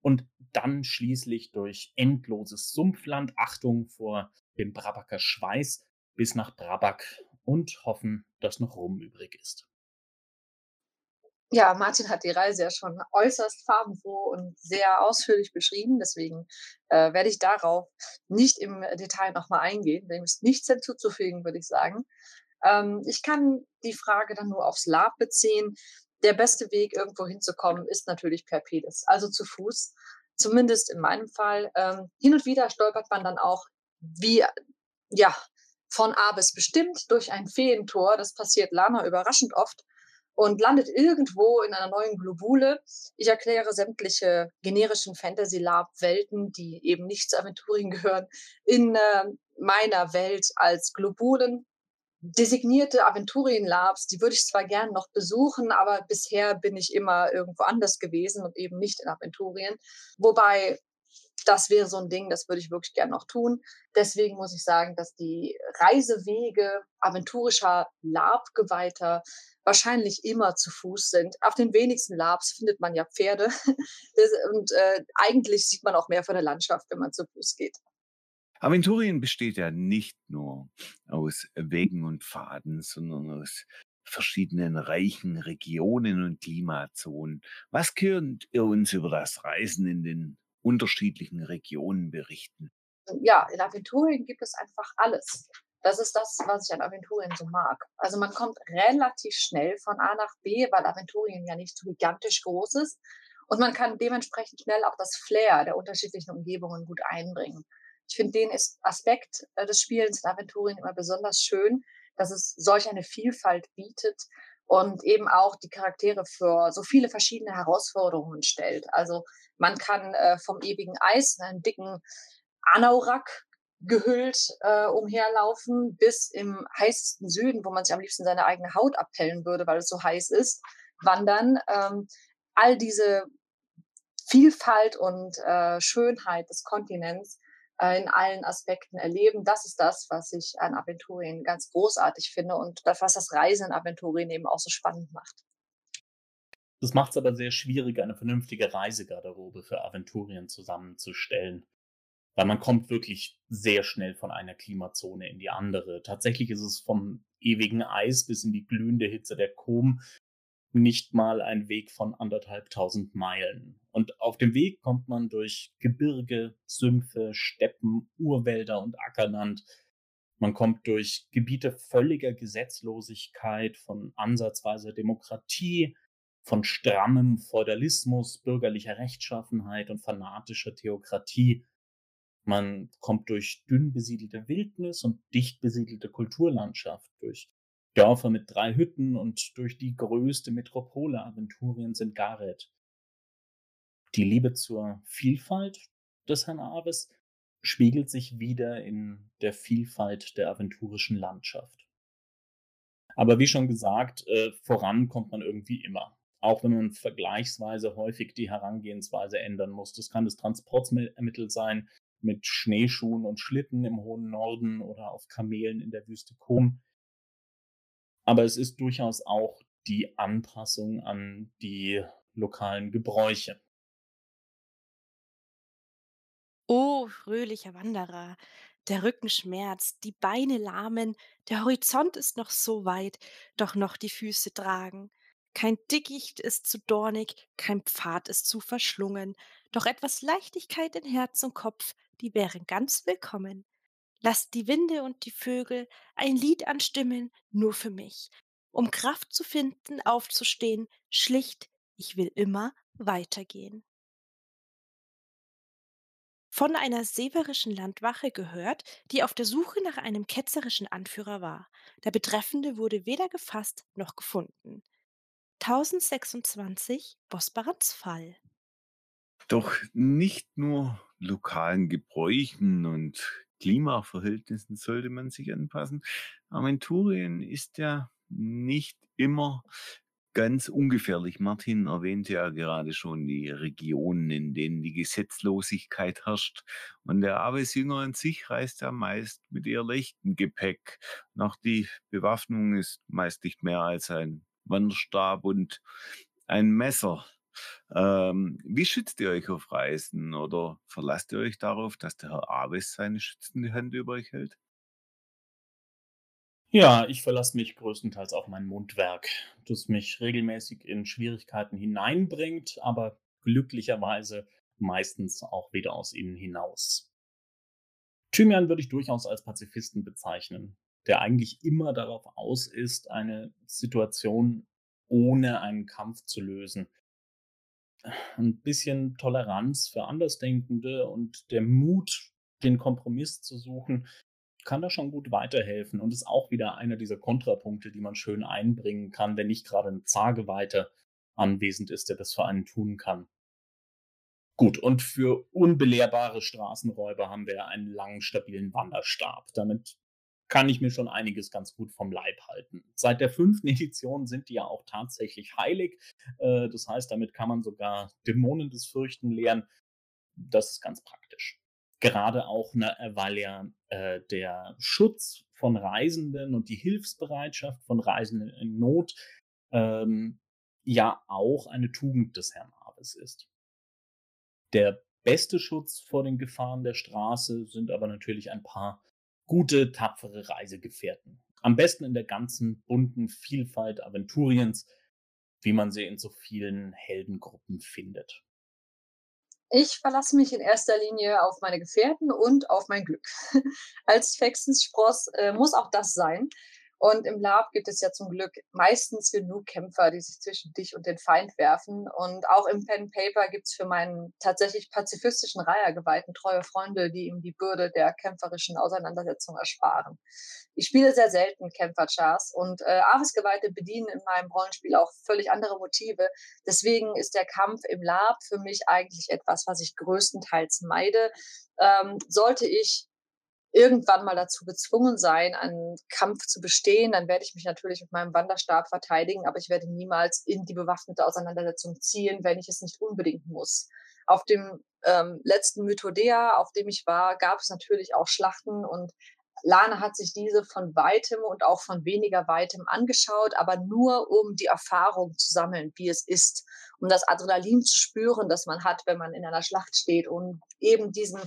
und dann schließlich durch endloses Sumpfland, Achtung vor dem Brabaker Schweiß, bis nach Brabak und hoffen, dass noch Rum übrig ist. Ja, Martin hat die Reise ja schon äußerst farbenfroh und sehr ausführlich beschrieben. Deswegen äh, werde ich darauf nicht im Detail nochmal eingehen. Dem ist nichts hinzuzufügen, würde ich sagen. Ähm, ich kann die Frage dann nur aufs Lab beziehen. der beste Weg, irgendwo hinzukommen, ist natürlich per Pedis, also zu Fuß. Zumindest in meinem Fall. Ähm, hin und wieder stolpert man dann auch wie, ja, von A bis bestimmt durch ein Feentor. Das passiert Lana überraschend oft und landet irgendwo in einer neuen Globule. Ich erkläre sämtliche generischen Fantasy-Lab-Welten, die eben nicht zu Aventurien gehören, in äh, meiner Welt als Globulen. Designierte Aventurien-Labs, die würde ich zwar gerne noch besuchen, aber bisher bin ich immer irgendwo anders gewesen und eben nicht in Aventurien. Wobei das wäre so ein Ding, das würde ich wirklich gerne noch tun. Deswegen muss ich sagen, dass die Reisewege aventurischer Labgeweihter wahrscheinlich immer zu Fuß sind. Auf den wenigsten Labs findet man ja Pferde. und äh, eigentlich sieht man auch mehr von der Landschaft, wenn man zu Fuß geht. Aventurien besteht ja nicht nur aus Wegen und Pfaden, sondern aus verschiedenen reichen Regionen und Klimazonen. Was könnt ihr uns über das Reisen in den unterschiedlichen Regionen berichten? Ja, in Aventurien gibt es einfach alles. Das ist das, was ich an Aventurien so mag. Also man kommt relativ schnell von A nach B, weil Aventurien ja nicht so gigantisch groß ist. Und man kann dementsprechend schnell auch das Flair der unterschiedlichen Umgebungen gut einbringen. Ich finde den Aspekt äh, des Spielens in Aventurien immer besonders schön, dass es solch eine Vielfalt bietet und eben auch die Charaktere für so viele verschiedene Herausforderungen stellt. Also man kann äh, vom ewigen Eis in einen dicken Anorak gehüllt äh, umherlaufen, bis im heißesten Süden, wo man sich am liebsten seine eigene Haut abpellen würde, weil es so heiß ist, wandern. Ähm, all diese Vielfalt und äh, Schönheit des Kontinents in allen Aspekten erleben. Das ist das, was ich an Aventurien ganz großartig finde und das, was das Reisen in Aventurien eben auch so spannend macht. Das macht es aber sehr schwierig, eine vernünftige Reisegarderobe für Aventurien zusammenzustellen. Weil man kommt wirklich sehr schnell von einer Klimazone in die andere. Tatsächlich ist es vom ewigen Eis bis in die glühende Hitze der Kom nicht mal ein Weg von anderthalbtausend Meilen. Und auf dem Weg kommt man durch Gebirge, Sümpfe, Steppen, Urwälder und Ackerland. Man kommt durch Gebiete völliger Gesetzlosigkeit, von ansatzweise Demokratie, von strammem Feudalismus, bürgerlicher Rechtschaffenheit und fanatischer Theokratie. Man kommt durch dünn besiedelte Wildnis und dicht besiedelte Kulturlandschaft, durch Dörfer mit drei Hütten und durch die größte Metropole Aventuriens in Gareth. Die Liebe zur Vielfalt des Herrn Aves spiegelt sich wieder in der Vielfalt der aventurischen Landschaft. Aber wie schon gesagt, äh, voran kommt man irgendwie immer auch wenn man vergleichsweise häufig die Herangehensweise ändern muss. Das kann das Transportmittel sein mit Schneeschuhen und Schlitten im hohen Norden oder auf Kamelen in der Wüste Kom. Aber es ist durchaus auch die Anpassung an die lokalen Gebräuche. Oh, fröhlicher Wanderer, der Rücken schmerzt, die Beine lahmen, der Horizont ist noch so weit, doch noch die Füße tragen. Kein Dickicht ist zu dornig, kein Pfad ist zu verschlungen, doch etwas Leichtigkeit in Herz und Kopf, die wären ganz willkommen. Lasst die Winde und die Vögel ein Lied anstimmen, nur für mich, um Kraft zu finden, aufzustehen, schlicht, ich will immer weitergehen. Von einer severischen Landwache gehört, die auf der Suche nach einem ketzerischen Anführer war. Der Betreffende wurde weder gefasst noch gefunden. 1026 Bosbarats Fall. Doch nicht nur lokalen Gebräuchen und Klimaverhältnissen sollte man sich anpassen. Aventurien ist ja nicht immer ganz ungefährlich. Martin erwähnte ja gerade schon die Regionen, in denen die Gesetzlosigkeit herrscht. Und der Aves-Jünger an sich reist ja meist mit eher leichtem Gepäck. Nach die Bewaffnung ist meist nicht mehr als ein Wanderstab und ein Messer. Ähm, wie schützt ihr euch auf Reisen oder verlasst ihr euch darauf, dass der Herr Aves seine schützende Hand über euch hält? Ja, ich verlasse mich größtenteils auf mein Mundwerk, das mich regelmäßig in Schwierigkeiten hineinbringt, aber glücklicherweise meistens auch wieder aus ihnen hinaus. Thymian würde ich durchaus als Pazifisten bezeichnen der eigentlich immer darauf aus ist, eine Situation ohne einen Kampf zu lösen. Ein bisschen Toleranz für Andersdenkende und der Mut, den Kompromiss zu suchen, kann da schon gut weiterhelfen und ist auch wieder einer dieser Kontrapunkte, die man schön einbringen kann, wenn nicht gerade ein Zageweiter anwesend ist, der das für einen tun kann. Gut, und für unbelehrbare Straßenräuber haben wir einen langen, stabilen Wanderstab. Damit kann ich mir schon einiges ganz gut vom Leib halten. Seit der fünften Edition sind die ja auch tatsächlich heilig. Äh, das heißt, damit kann man sogar Dämonen des Fürchten lehren. Das ist ganz praktisch. Gerade auch, ne, weil ja äh, der Schutz von Reisenden und die Hilfsbereitschaft von Reisenden in Not ähm, ja auch eine Tugend des Herrn Aves ist. Der beste Schutz vor den Gefahren der Straße sind aber natürlich ein paar gute, tapfere Reisegefährten. Am besten in der ganzen bunten Vielfalt Aventuriens, wie man sie in so vielen Heldengruppen findet. Ich verlasse mich in erster Linie auf meine Gefährten und auf mein Glück. Als Fexenspross äh, muss auch das sein. Und im Lab gibt es ja zum Glück meistens genug Kämpfer, die sich zwischen dich und den Feind werfen. Und auch im Pen Paper gibt es für meinen tatsächlich pazifistischen Reiher geweihten treue Freunde, die ihm die Bürde der kämpferischen Auseinandersetzung ersparen. Ich spiele sehr selten Kämpfer-Chars und äh, Ares-Geweihte bedienen in meinem Rollenspiel auch völlig andere Motive. Deswegen ist der Kampf im Lab für mich eigentlich etwas, was ich größtenteils meide. Ähm, sollte ich irgendwann mal dazu gezwungen sein, einen Kampf zu bestehen, dann werde ich mich natürlich mit meinem Wanderstab verteidigen, aber ich werde niemals in die bewaffnete Auseinandersetzung ziehen, wenn ich es nicht unbedingt muss. Auf dem ähm, letzten Mythodea, auf dem ich war, gab es natürlich auch Schlachten und Lana hat sich diese von weitem und auch von weniger weitem angeschaut, aber nur um die Erfahrung zu sammeln, wie es ist, um das Adrenalin zu spüren, das man hat, wenn man in einer Schlacht steht, um eben diesen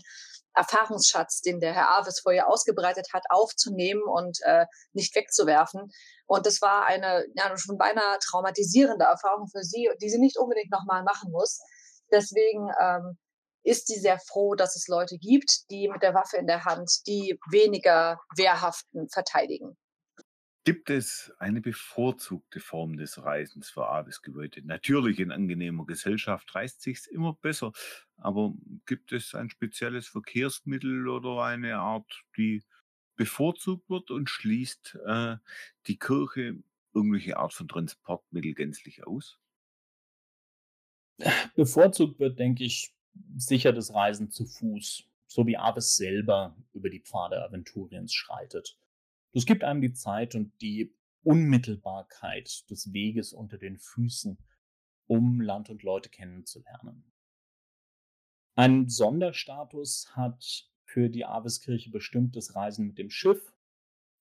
Erfahrungsschatz, den der Herr Aves vorher ausgebreitet hat, aufzunehmen und äh, nicht wegzuwerfen. Und das war eine ja, schon beinahe traumatisierende Erfahrung für sie, die sie nicht unbedingt nochmal machen muss. Deswegen ähm, ist sie sehr froh, dass es Leute gibt, die mit der Waffe in der Hand die weniger Wehrhaften verteidigen. Gibt es eine bevorzugte Form des Reisens für Avisgeweihte? Natürlich in angenehmer Gesellschaft reist sich's immer besser, aber gibt es ein spezielles Verkehrsmittel oder eine Art, die bevorzugt wird und schließt äh, die Kirche irgendwelche Art von Transportmittel gänzlich aus? Bevorzugt wird, denke ich, sicher das Reisen zu Fuß, so wie Aves selber über die Pfade Aventuriens schreitet. Das gibt einem die Zeit und die Unmittelbarkeit des Weges unter den Füßen, um Land und Leute kennenzulernen. Ein Sonderstatus hat für die Aveskirche bestimmt das Reisen mit dem Schiff.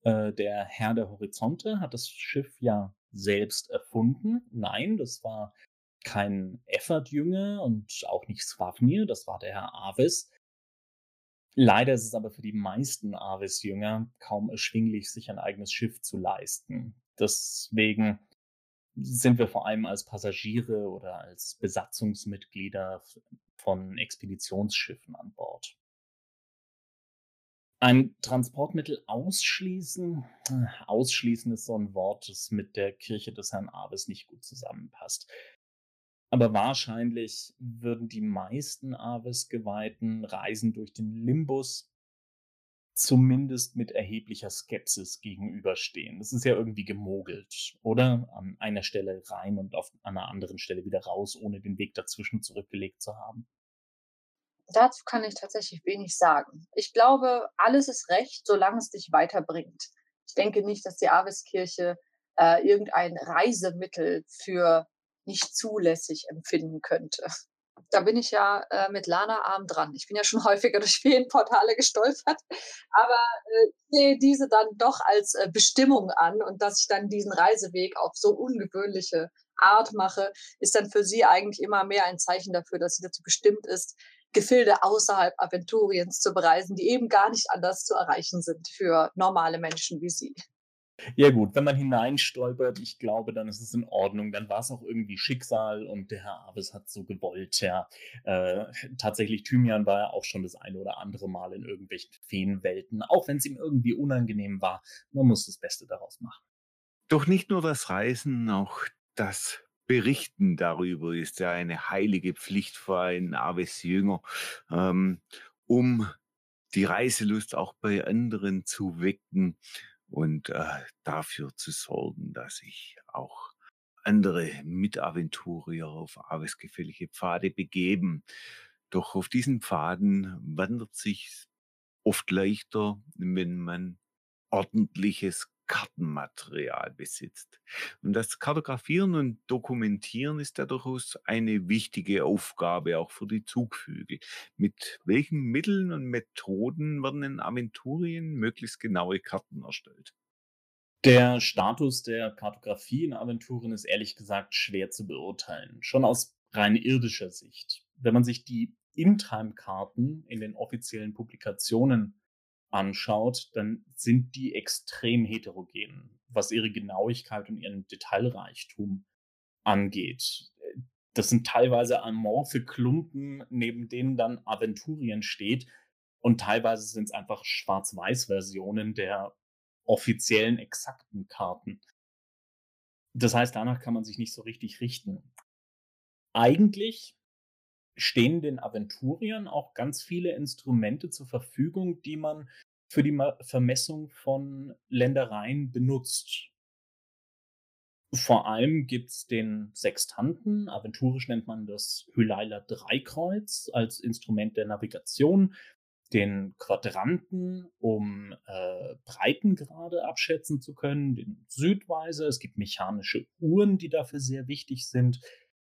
Äh, der Herr der Horizonte hat das Schiff ja selbst erfunden. Nein, das war kein Effert-Jünger und auch nicht Swafnir, das war der Herr Aves. Leider ist es aber für die meisten Avis-Jünger kaum erschwinglich, sich ein eigenes Schiff zu leisten. Deswegen sind wir vor allem als Passagiere oder als Besatzungsmitglieder von Expeditionsschiffen an Bord. Ein Transportmittel ausschließen, ausschließen ist so ein Wort, das mit der Kirche des Herrn Aves nicht gut zusammenpasst. Aber wahrscheinlich würden die meisten Aves-Geweihten Reisen durch den Limbus zumindest mit erheblicher Skepsis gegenüberstehen. Das ist ja irgendwie gemogelt, oder? An einer Stelle rein und auf einer anderen Stelle wieder raus, ohne den Weg dazwischen zurückgelegt zu haben. Dazu kann ich tatsächlich wenig sagen. Ich glaube, alles ist recht, solange es dich weiterbringt. Ich denke nicht, dass die Aveskirche äh, irgendein Reisemittel für nicht zulässig empfinden könnte. Da bin ich ja äh, mit Lana arm dran. Ich bin ja schon häufiger durch Feenportale gestolpert, aber äh, sehe diese dann doch als äh, Bestimmung an und dass ich dann diesen Reiseweg auf so ungewöhnliche Art mache, ist dann für sie eigentlich immer mehr ein Zeichen dafür, dass sie dazu bestimmt ist, Gefilde außerhalb Aventuriens zu bereisen, die eben gar nicht anders zu erreichen sind für normale Menschen wie sie. Ja gut, wenn man hineinstolpert, ich glaube, dann ist es in Ordnung. Dann war es auch irgendwie Schicksal und der Herr Aves hat so gewollt. Ja, äh, tatsächlich, Thymian war ja auch schon das eine oder andere Mal in irgendwelchen Feenwelten, auch wenn es ihm irgendwie unangenehm war. Man muss das Beste daraus machen. Doch nicht nur das Reisen, auch das Berichten darüber ist ja eine heilige Pflicht für einen Aves Jünger, ähm, um die Reiselust auch bei anderen zu wecken und äh, dafür zu sorgen, dass sich auch andere Mitaventurier auf Aves gefällige Pfade begeben. Doch auf diesen Pfaden wandert sich oft leichter, wenn man ordentliches Kartenmaterial besitzt. Und das Kartografieren und Dokumentieren ist ja durchaus eine wichtige Aufgabe auch für die Zugvögel. Mit welchen Mitteln und Methoden werden in Aventurien möglichst genaue Karten erstellt? Der Status der Kartografie in Aventurien ist ehrlich gesagt schwer zu beurteilen, schon aus rein irdischer Sicht. Wenn man sich die In-Time-Karten in den offiziellen Publikationen anschaut, dann sind die extrem heterogen, was ihre Genauigkeit und ihren Detailreichtum angeht. Das sind teilweise amorphe Klumpen, neben denen dann Aventurien steht. Und teilweise sind es einfach Schwarz-Weiß-Versionen der offiziellen, exakten Karten. Das heißt, danach kann man sich nicht so richtig richten. Eigentlich stehen den Aventuriern auch ganz viele Instrumente zur Verfügung, die man für die Vermessung von Ländereien benutzt. Vor allem gibt es den Sextanten, aventurisch nennt man das Hylaila Dreikreuz als Instrument der Navigation, den Quadranten, um äh, Breitengrade abschätzen zu können, den Südweiser, es gibt mechanische Uhren, die dafür sehr wichtig sind.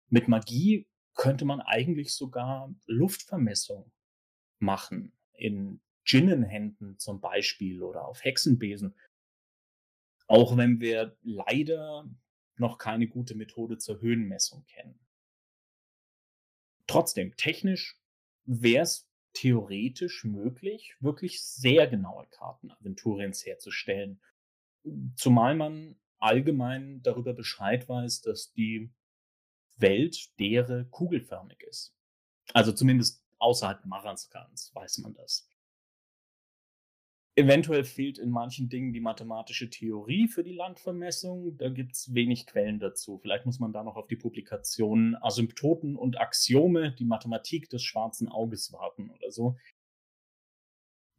Mit Magie könnte man eigentlich sogar Luftvermessung machen. In Djinnenhänden zum Beispiel oder auf Hexenbesen. Auch wenn wir leider noch keine gute Methode zur Höhenmessung kennen. Trotzdem, technisch wäre es theoretisch möglich, wirklich sehr genaue Karten Aventuriens herzustellen. Zumal man allgemein darüber Bescheid weiß, dass die Welt dere kugelförmig ist. Also zumindest außerhalb Maraskans weiß man das. Eventuell fehlt in manchen Dingen die mathematische Theorie für die Landvermessung. Da gibt es wenig Quellen dazu. Vielleicht muss man da noch auf die Publikationen Asymptoten und Axiome, die Mathematik des schwarzen Auges warten oder so.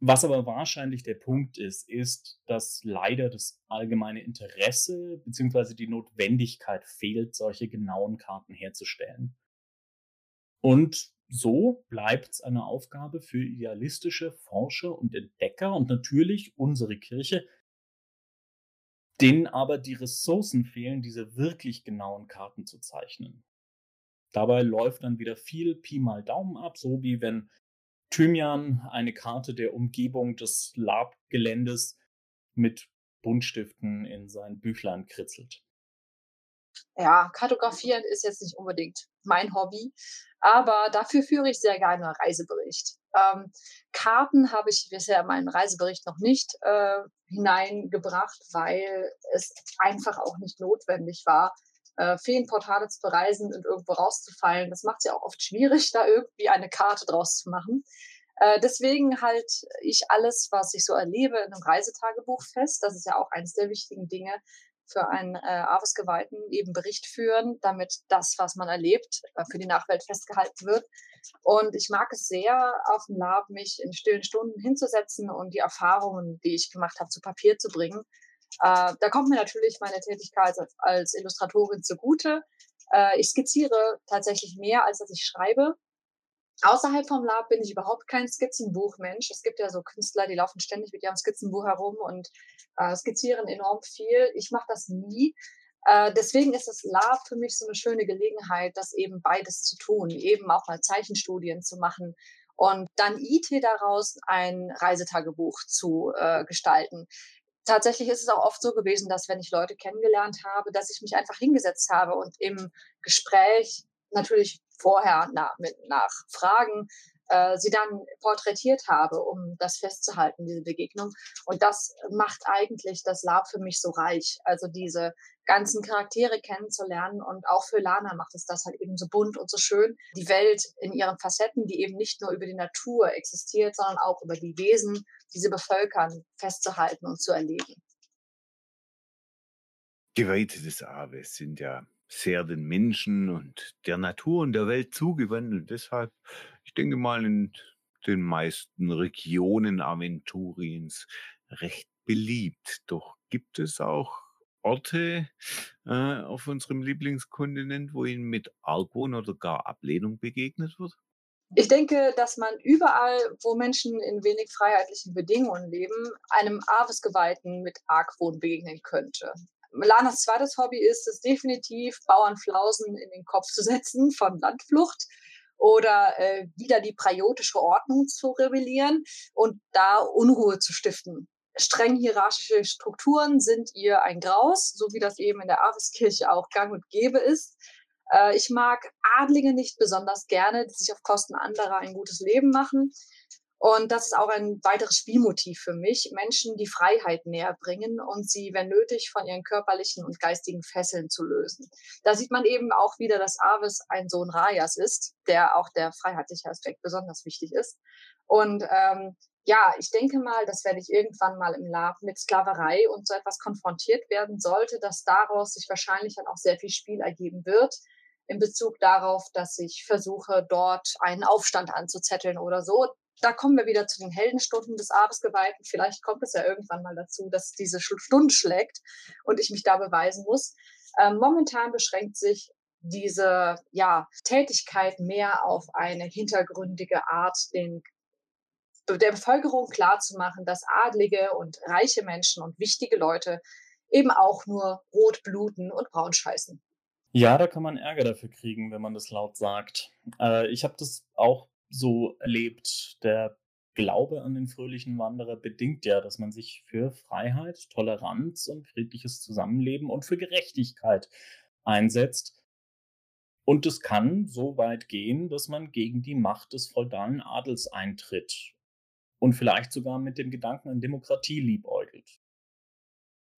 Was aber wahrscheinlich der Punkt ist, ist, dass leider das allgemeine Interesse bzw. die Notwendigkeit fehlt, solche genauen Karten herzustellen. Und so bleibt es eine Aufgabe für idealistische Forscher und Entdecker und natürlich unsere Kirche, denen aber die Ressourcen fehlen, diese wirklich genauen Karten zu zeichnen. Dabei läuft dann wieder viel Pi mal Daumen ab, so wie wenn Thymian eine Karte der Umgebung des Labgeländes mit Buntstiften in sein Büchlein kritzelt. Ja, kartografieren ist jetzt nicht unbedingt mein Hobby, aber dafür führe ich sehr gerne einen Reisebericht. Ähm, Karten habe ich bisher in meinen Reisebericht noch nicht äh, hineingebracht, weil es einfach auch nicht notwendig war, äh, Feenportale zu bereisen und irgendwo rauszufallen. Das macht es ja auch oft schwierig, da irgendwie eine Karte draus zu machen. Äh, deswegen halt ich alles, was ich so erlebe, in einem Reisetagebuch fest. Das ist ja auch eines der wichtigen Dinge für einen äh, Aves-Geweihten, eben Bericht führen, damit das, was man erlebt, äh, für die Nachwelt festgehalten wird. Und ich mag es sehr, auf dem Lab mich in stillen Stunden hinzusetzen und die Erfahrungen, die ich gemacht habe, zu Papier zu bringen äh, da kommt mir natürlich meine Tätigkeit als, als Illustratorin zugute. Äh, ich skizziere tatsächlich mehr, als dass ich schreibe. Außerhalb vom Lab bin ich überhaupt kein Skizzenbuchmensch. Es gibt ja so Künstler, die laufen ständig mit ihrem Skizzenbuch herum und äh, skizzieren enorm viel. Ich mache das nie. Äh, deswegen ist das Lab für mich so eine schöne Gelegenheit, das eben beides zu tun, eben auch mal Zeichenstudien zu machen und dann IT daraus ein Reisetagebuch zu äh, gestalten tatsächlich ist es auch oft so gewesen, dass wenn ich Leute kennengelernt habe, dass ich mich einfach hingesetzt habe und im Gespräch natürlich vorher nach, mit, nach Fragen äh, sie dann porträtiert habe, um das festzuhalten, diese Begegnung. Und das macht eigentlich das Lab für mich so reich. Also diese ganzen Charaktere kennenzulernen und auch für Lana macht es das halt eben so bunt und so schön. Die Welt in ihren Facetten, die eben nicht nur über die Natur existiert, sondern auch über die Wesen, die sie bevölkern, festzuhalten und zu erleben. Geweihte des Aves sind ja sehr den Menschen und der Natur und der Welt zugewandt. Deshalb, ich denke mal, in den meisten Regionen Aventuriens recht beliebt. Doch gibt es auch Orte äh, auf unserem Lieblingskontinent, wo Ihnen mit Argwohn oder gar Ablehnung begegnet wird? Ich denke, dass man überall, wo Menschen in wenig freiheitlichen Bedingungen leben, einem Aves-Geweihten mit Argwohn begegnen könnte. Lanas zweites Hobby ist es definitiv, Bauernflausen in den Kopf zu setzen von Landflucht oder äh, wieder die praiotische Ordnung zu rebellieren und da Unruhe zu stiften. Streng hierarchische Strukturen sind ihr ein Graus, so wie das eben in der Aveskirche auch gang und gäbe ist. Äh, ich mag Adlige nicht besonders gerne, die sich auf Kosten anderer ein gutes Leben machen. Und das ist auch ein weiteres Spielmotiv für mich, Menschen die Freiheit näher bringen und sie, wenn nötig, von ihren körperlichen und geistigen Fesseln zu lösen. Da sieht man eben auch wieder, dass Avis ein Sohn Rajas ist, der auch der freiheitliche Aspekt besonders wichtig ist. Und ähm, ja, ich denke mal, dass wenn ich irgendwann mal im Lab mit Sklaverei und so etwas konfrontiert werden sollte, dass daraus sich wahrscheinlich dann auch sehr viel Spiel ergeben wird in Bezug darauf, dass ich versuche, dort einen Aufstand anzuzetteln oder so. Da kommen wir wieder zu den Heldenstunden des Abendgeweihten. Vielleicht kommt es ja irgendwann mal dazu, dass diese Stunde schlägt und ich mich da beweisen muss. Ähm, momentan beschränkt sich diese ja, Tätigkeit mehr auf eine hintergründige Art, den der Bevölkerung klarzumachen, dass adlige und reiche Menschen und wichtige Leute eben auch nur rot bluten und braun scheißen. Ja, da kann man Ärger dafür kriegen, wenn man das laut sagt. Äh, ich habe das auch so erlebt. Der Glaube an den fröhlichen Wanderer bedingt ja, dass man sich für Freiheit, Toleranz und friedliches Zusammenleben und für Gerechtigkeit einsetzt. Und es kann so weit gehen, dass man gegen die Macht des feudalen Adels eintritt und vielleicht sogar mit dem Gedanken an Demokratie liebäugelt.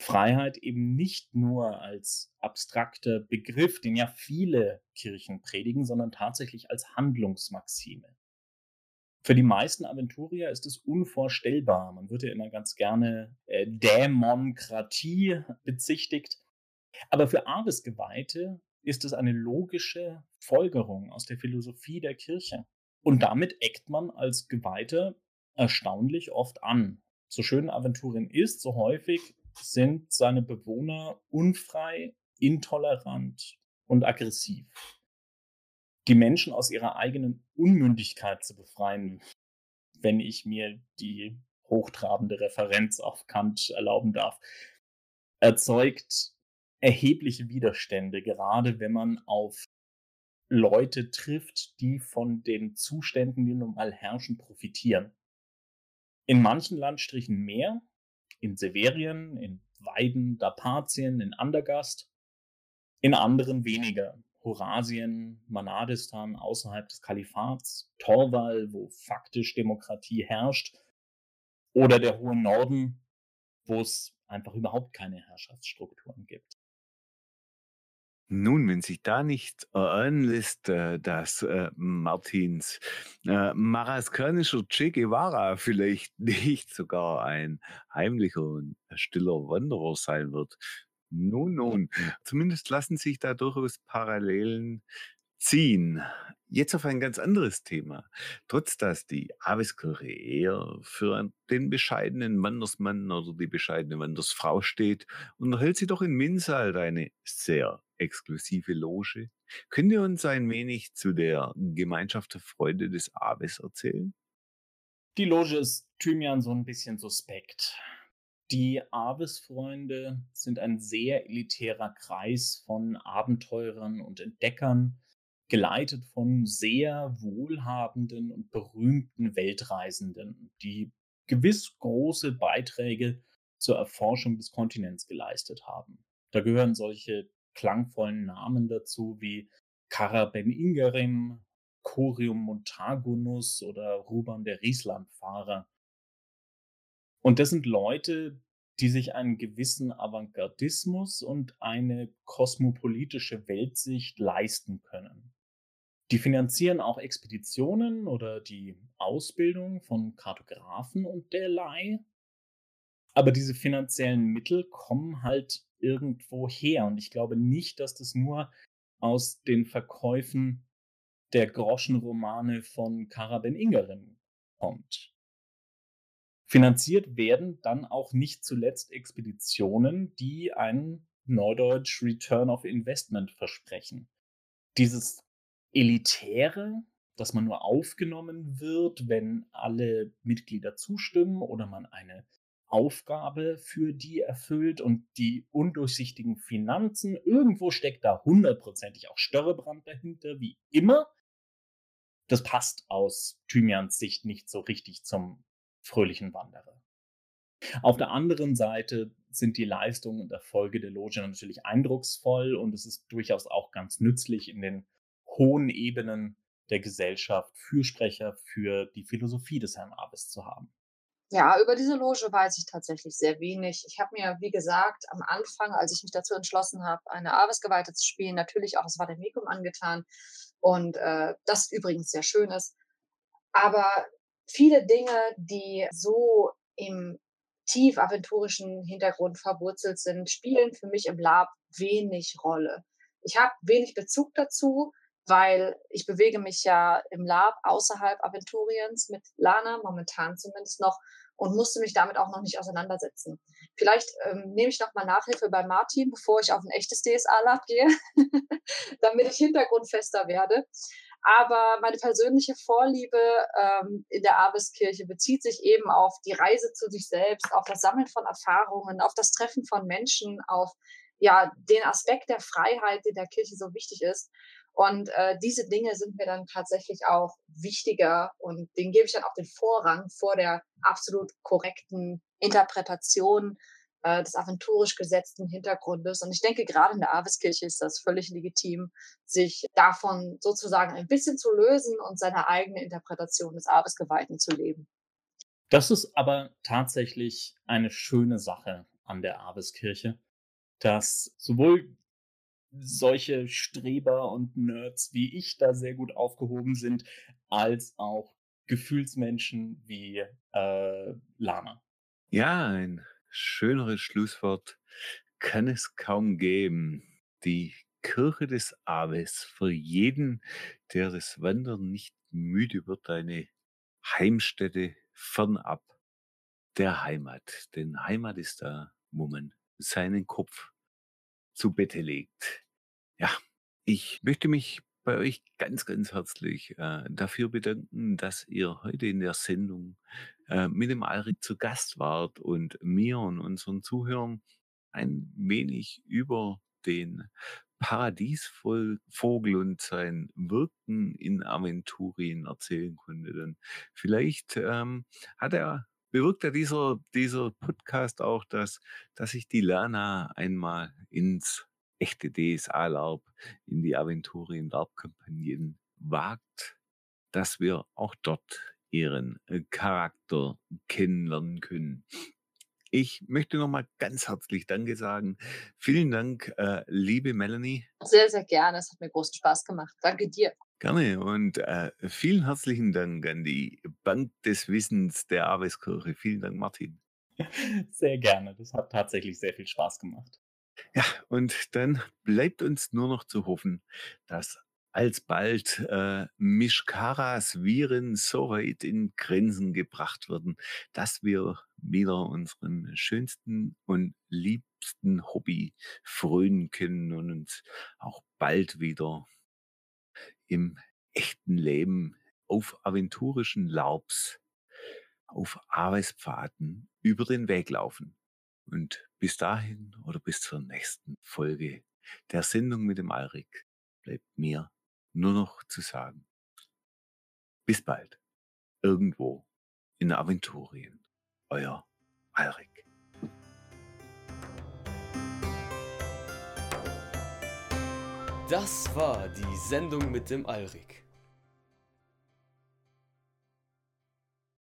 Freiheit eben nicht nur als abstrakter Begriff, den ja viele Kirchen predigen, sondern tatsächlich als Handlungsmaxime. Für die meisten Aventurier ist es unvorstellbar. Man wird ja immer ganz gerne äh, Dämonkratie bezichtigt. Aber für Aves-Geweihte ist es eine logische Folgerung aus der Philosophie der Kirche. Und damit eckt man als Geweihter erstaunlich oft an. So schön Aventurien ist, so häufig sind seine Bewohner unfrei, intolerant und aggressiv. Die Menschen aus ihrer eigenen Unmündigkeit zu befreien, wenn ich mir die hochtrabende Referenz auf Kant erlauben darf, erzeugt erhebliche Widerstände, gerade wenn man auf Leute trifft, die von den Zuständen, die nun mal herrschen, profitieren. In manchen Landstrichen mehr, in Severien, in Weiden, Dapazien, in Andergast, in anderen weniger. Horasien, Manadistan außerhalb des Kalifats, Torwal, wo faktisch Demokratie herrscht, oder der hohe Norden, wo es einfach überhaupt keine Herrschaftsstrukturen gibt. Nun, wenn sich da nicht erahnen lässt, äh, dass äh, Martins äh, maraskanischer Che Guevara vielleicht nicht sogar ein heimlicher und stiller Wanderer sein wird. Nun, nun, zumindest lassen sich da durchaus Parallelen ziehen. Jetzt auf ein ganz anderes Thema. Trotz dass die Aveskirche eher für den bescheidenen Wandersmann oder die bescheidene Wandersfrau steht, unterhält sie doch in Minsal eine sehr exklusive Loge. Könnt ihr uns ein wenig zu der Gemeinschaft der Freude des Aves erzählen? Die Loge ist Thymian so ein bisschen suspekt. Die Aves-Freunde sind ein sehr elitärer Kreis von Abenteurern und Entdeckern, geleitet von sehr wohlhabenden und berühmten Weltreisenden, die gewiss große Beiträge zur Erforschung des Kontinents geleistet haben. Da gehören solche klangvollen Namen dazu wie Kara Ben Ingerim, Corium Montagunus oder Ruban der Rieslandfahrer. Und das sind Leute, die sich einen gewissen Avantgardismus und eine kosmopolitische Weltsicht leisten können. Die finanzieren auch Expeditionen oder die Ausbildung von Kartografen und derlei. Aber diese finanziellen Mittel kommen halt irgendwo her. Und ich glaube nicht, dass das nur aus den Verkäufen der Groschenromane von Karaben Ingerin kommt. Finanziert werden dann auch nicht zuletzt Expeditionen, die einen Neudeutsch Return of Investment versprechen. Dieses Elitäre, dass man nur aufgenommen wird, wenn alle Mitglieder zustimmen oder man eine Aufgabe für die erfüllt und die undurchsichtigen Finanzen. Irgendwo steckt da hundertprozentig auch Störrebrand dahinter, wie immer. Das passt aus Thymians Sicht nicht so richtig zum fröhlichen Wanderer. Auf der anderen Seite sind die Leistungen und Erfolge der Loge natürlich eindrucksvoll und es ist durchaus auch ganz nützlich in den hohen Ebenen der Gesellschaft Fürsprecher für die Philosophie des Herrn Abbes zu haben. Ja, über diese Loge weiß ich tatsächlich sehr wenig. Ich habe mir, wie gesagt, am Anfang, als ich mich dazu entschlossen habe, eine Aves-Geweihte zu spielen, natürlich auch das Vademecum angetan und äh, das übrigens sehr schön ist. Aber viele Dinge, die so im tief aventurischen Hintergrund verwurzelt sind, spielen für mich im Lab wenig Rolle. Ich habe wenig Bezug dazu, weil ich bewege mich ja im Lab außerhalb Aventuriens mit Lana, momentan zumindest noch, und musste mich damit auch noch nicht auseinandersetzen. Vielleicht ähm, nehme ich nochmal Nachhilfe bei Martin, bevor ich auf ein echtes DSA-Lab gehe, damit ich hintergrundfester werde. Aber meine persönliche Vorliebe ähm, in der Abeskirche bezieht sich eben auf die Reise zu sich selbst, auf das Sammeln von Erfahrungen, auf das Treffen von Menschen, auf ja den Aspekt der Freiheit, der der Kirche so wichtig ist. Und äh, diese Dinge sind mir dann tatsächlich auch wichtiger und denen gebe ich dann auch den Vorrang vor der absolut korrekten Interpretation äh, des aventurisch gesetzten Hintergrundes. Und ich denke, gerade in der Aveskirche ist das völlig legitim, sich davon sozusagen ein bisschen zu lösen und seine eigene Interpretation des Avesgeweihten zu leben. Das ist aber tatsächlich eine schöne Sache an der Aveskirche, dass sowohl solche Streber und Nerds wie ich da sehr gut aufgehoben sind, als auch Gefühlsmenschen wie äh, Lana. Ja, ein schöneres Schlusswort kann es kaum geben. Die Kirche des Aves für jeden, der das Wandern nicht müde wird, eine Heimstätte fernab der Heimat. Denn Heimat ist da, wo man seinen Kopf zu Bette legt. Ja, ich möchte mich bei euch ganz, ganz herzlich äh, dafür bedanken, dass ihr heute in der Sendung äh, mit dem Alrik zu Gast wart und mir und unseren Zuhörern ein wenig über den Paradiesvogel und sein Wirken in Aventurien erzählen konnte. Denn vielleicht ähm, hat er bewirkt ja dieser, dieser Podcast auch, dass, dass sich die Lana einmal ins echte DSA-Larp in die Aventurien LARP-Kampagnen wagt, dass wir auch dort ihren äh, Charakter kennenlernen können. Ich möchte nochmal ganz herzlich Danke sagen. Vielen Dank, äh, liebe Melanie. Sehr, sehr gerne. Es hat mir großen Spaß gemacht. Danke dir. Gerne und äh, vielen herzlichen Dank an die Bank des Wissens der Aveskirche. Vielen Dank, Martin. Sehr gerne. Das hat tatsächlich sehr viel Spaß gemacht. Ja, und dann bleibt uns nur noch zu hoffen, dass alsbald äh, Mishkaras Viren so weit in Grenzen gebracht werden, dass wir wieder unserem schönsten und liebsten Hobby frönen können und uns auch bald wieder im echten Leben auf aventurischen Laubs, auf Arbeitspfaden über den Weg laufen. Und bis dahin oder bis zur nächsten Folge der Sendung mit dem Alrik bleibt mir nur noch zu sagen. Bis bald. Irgendwo in Aventurien. Euer Alrik. Das war die Sendung mit dem Alrik.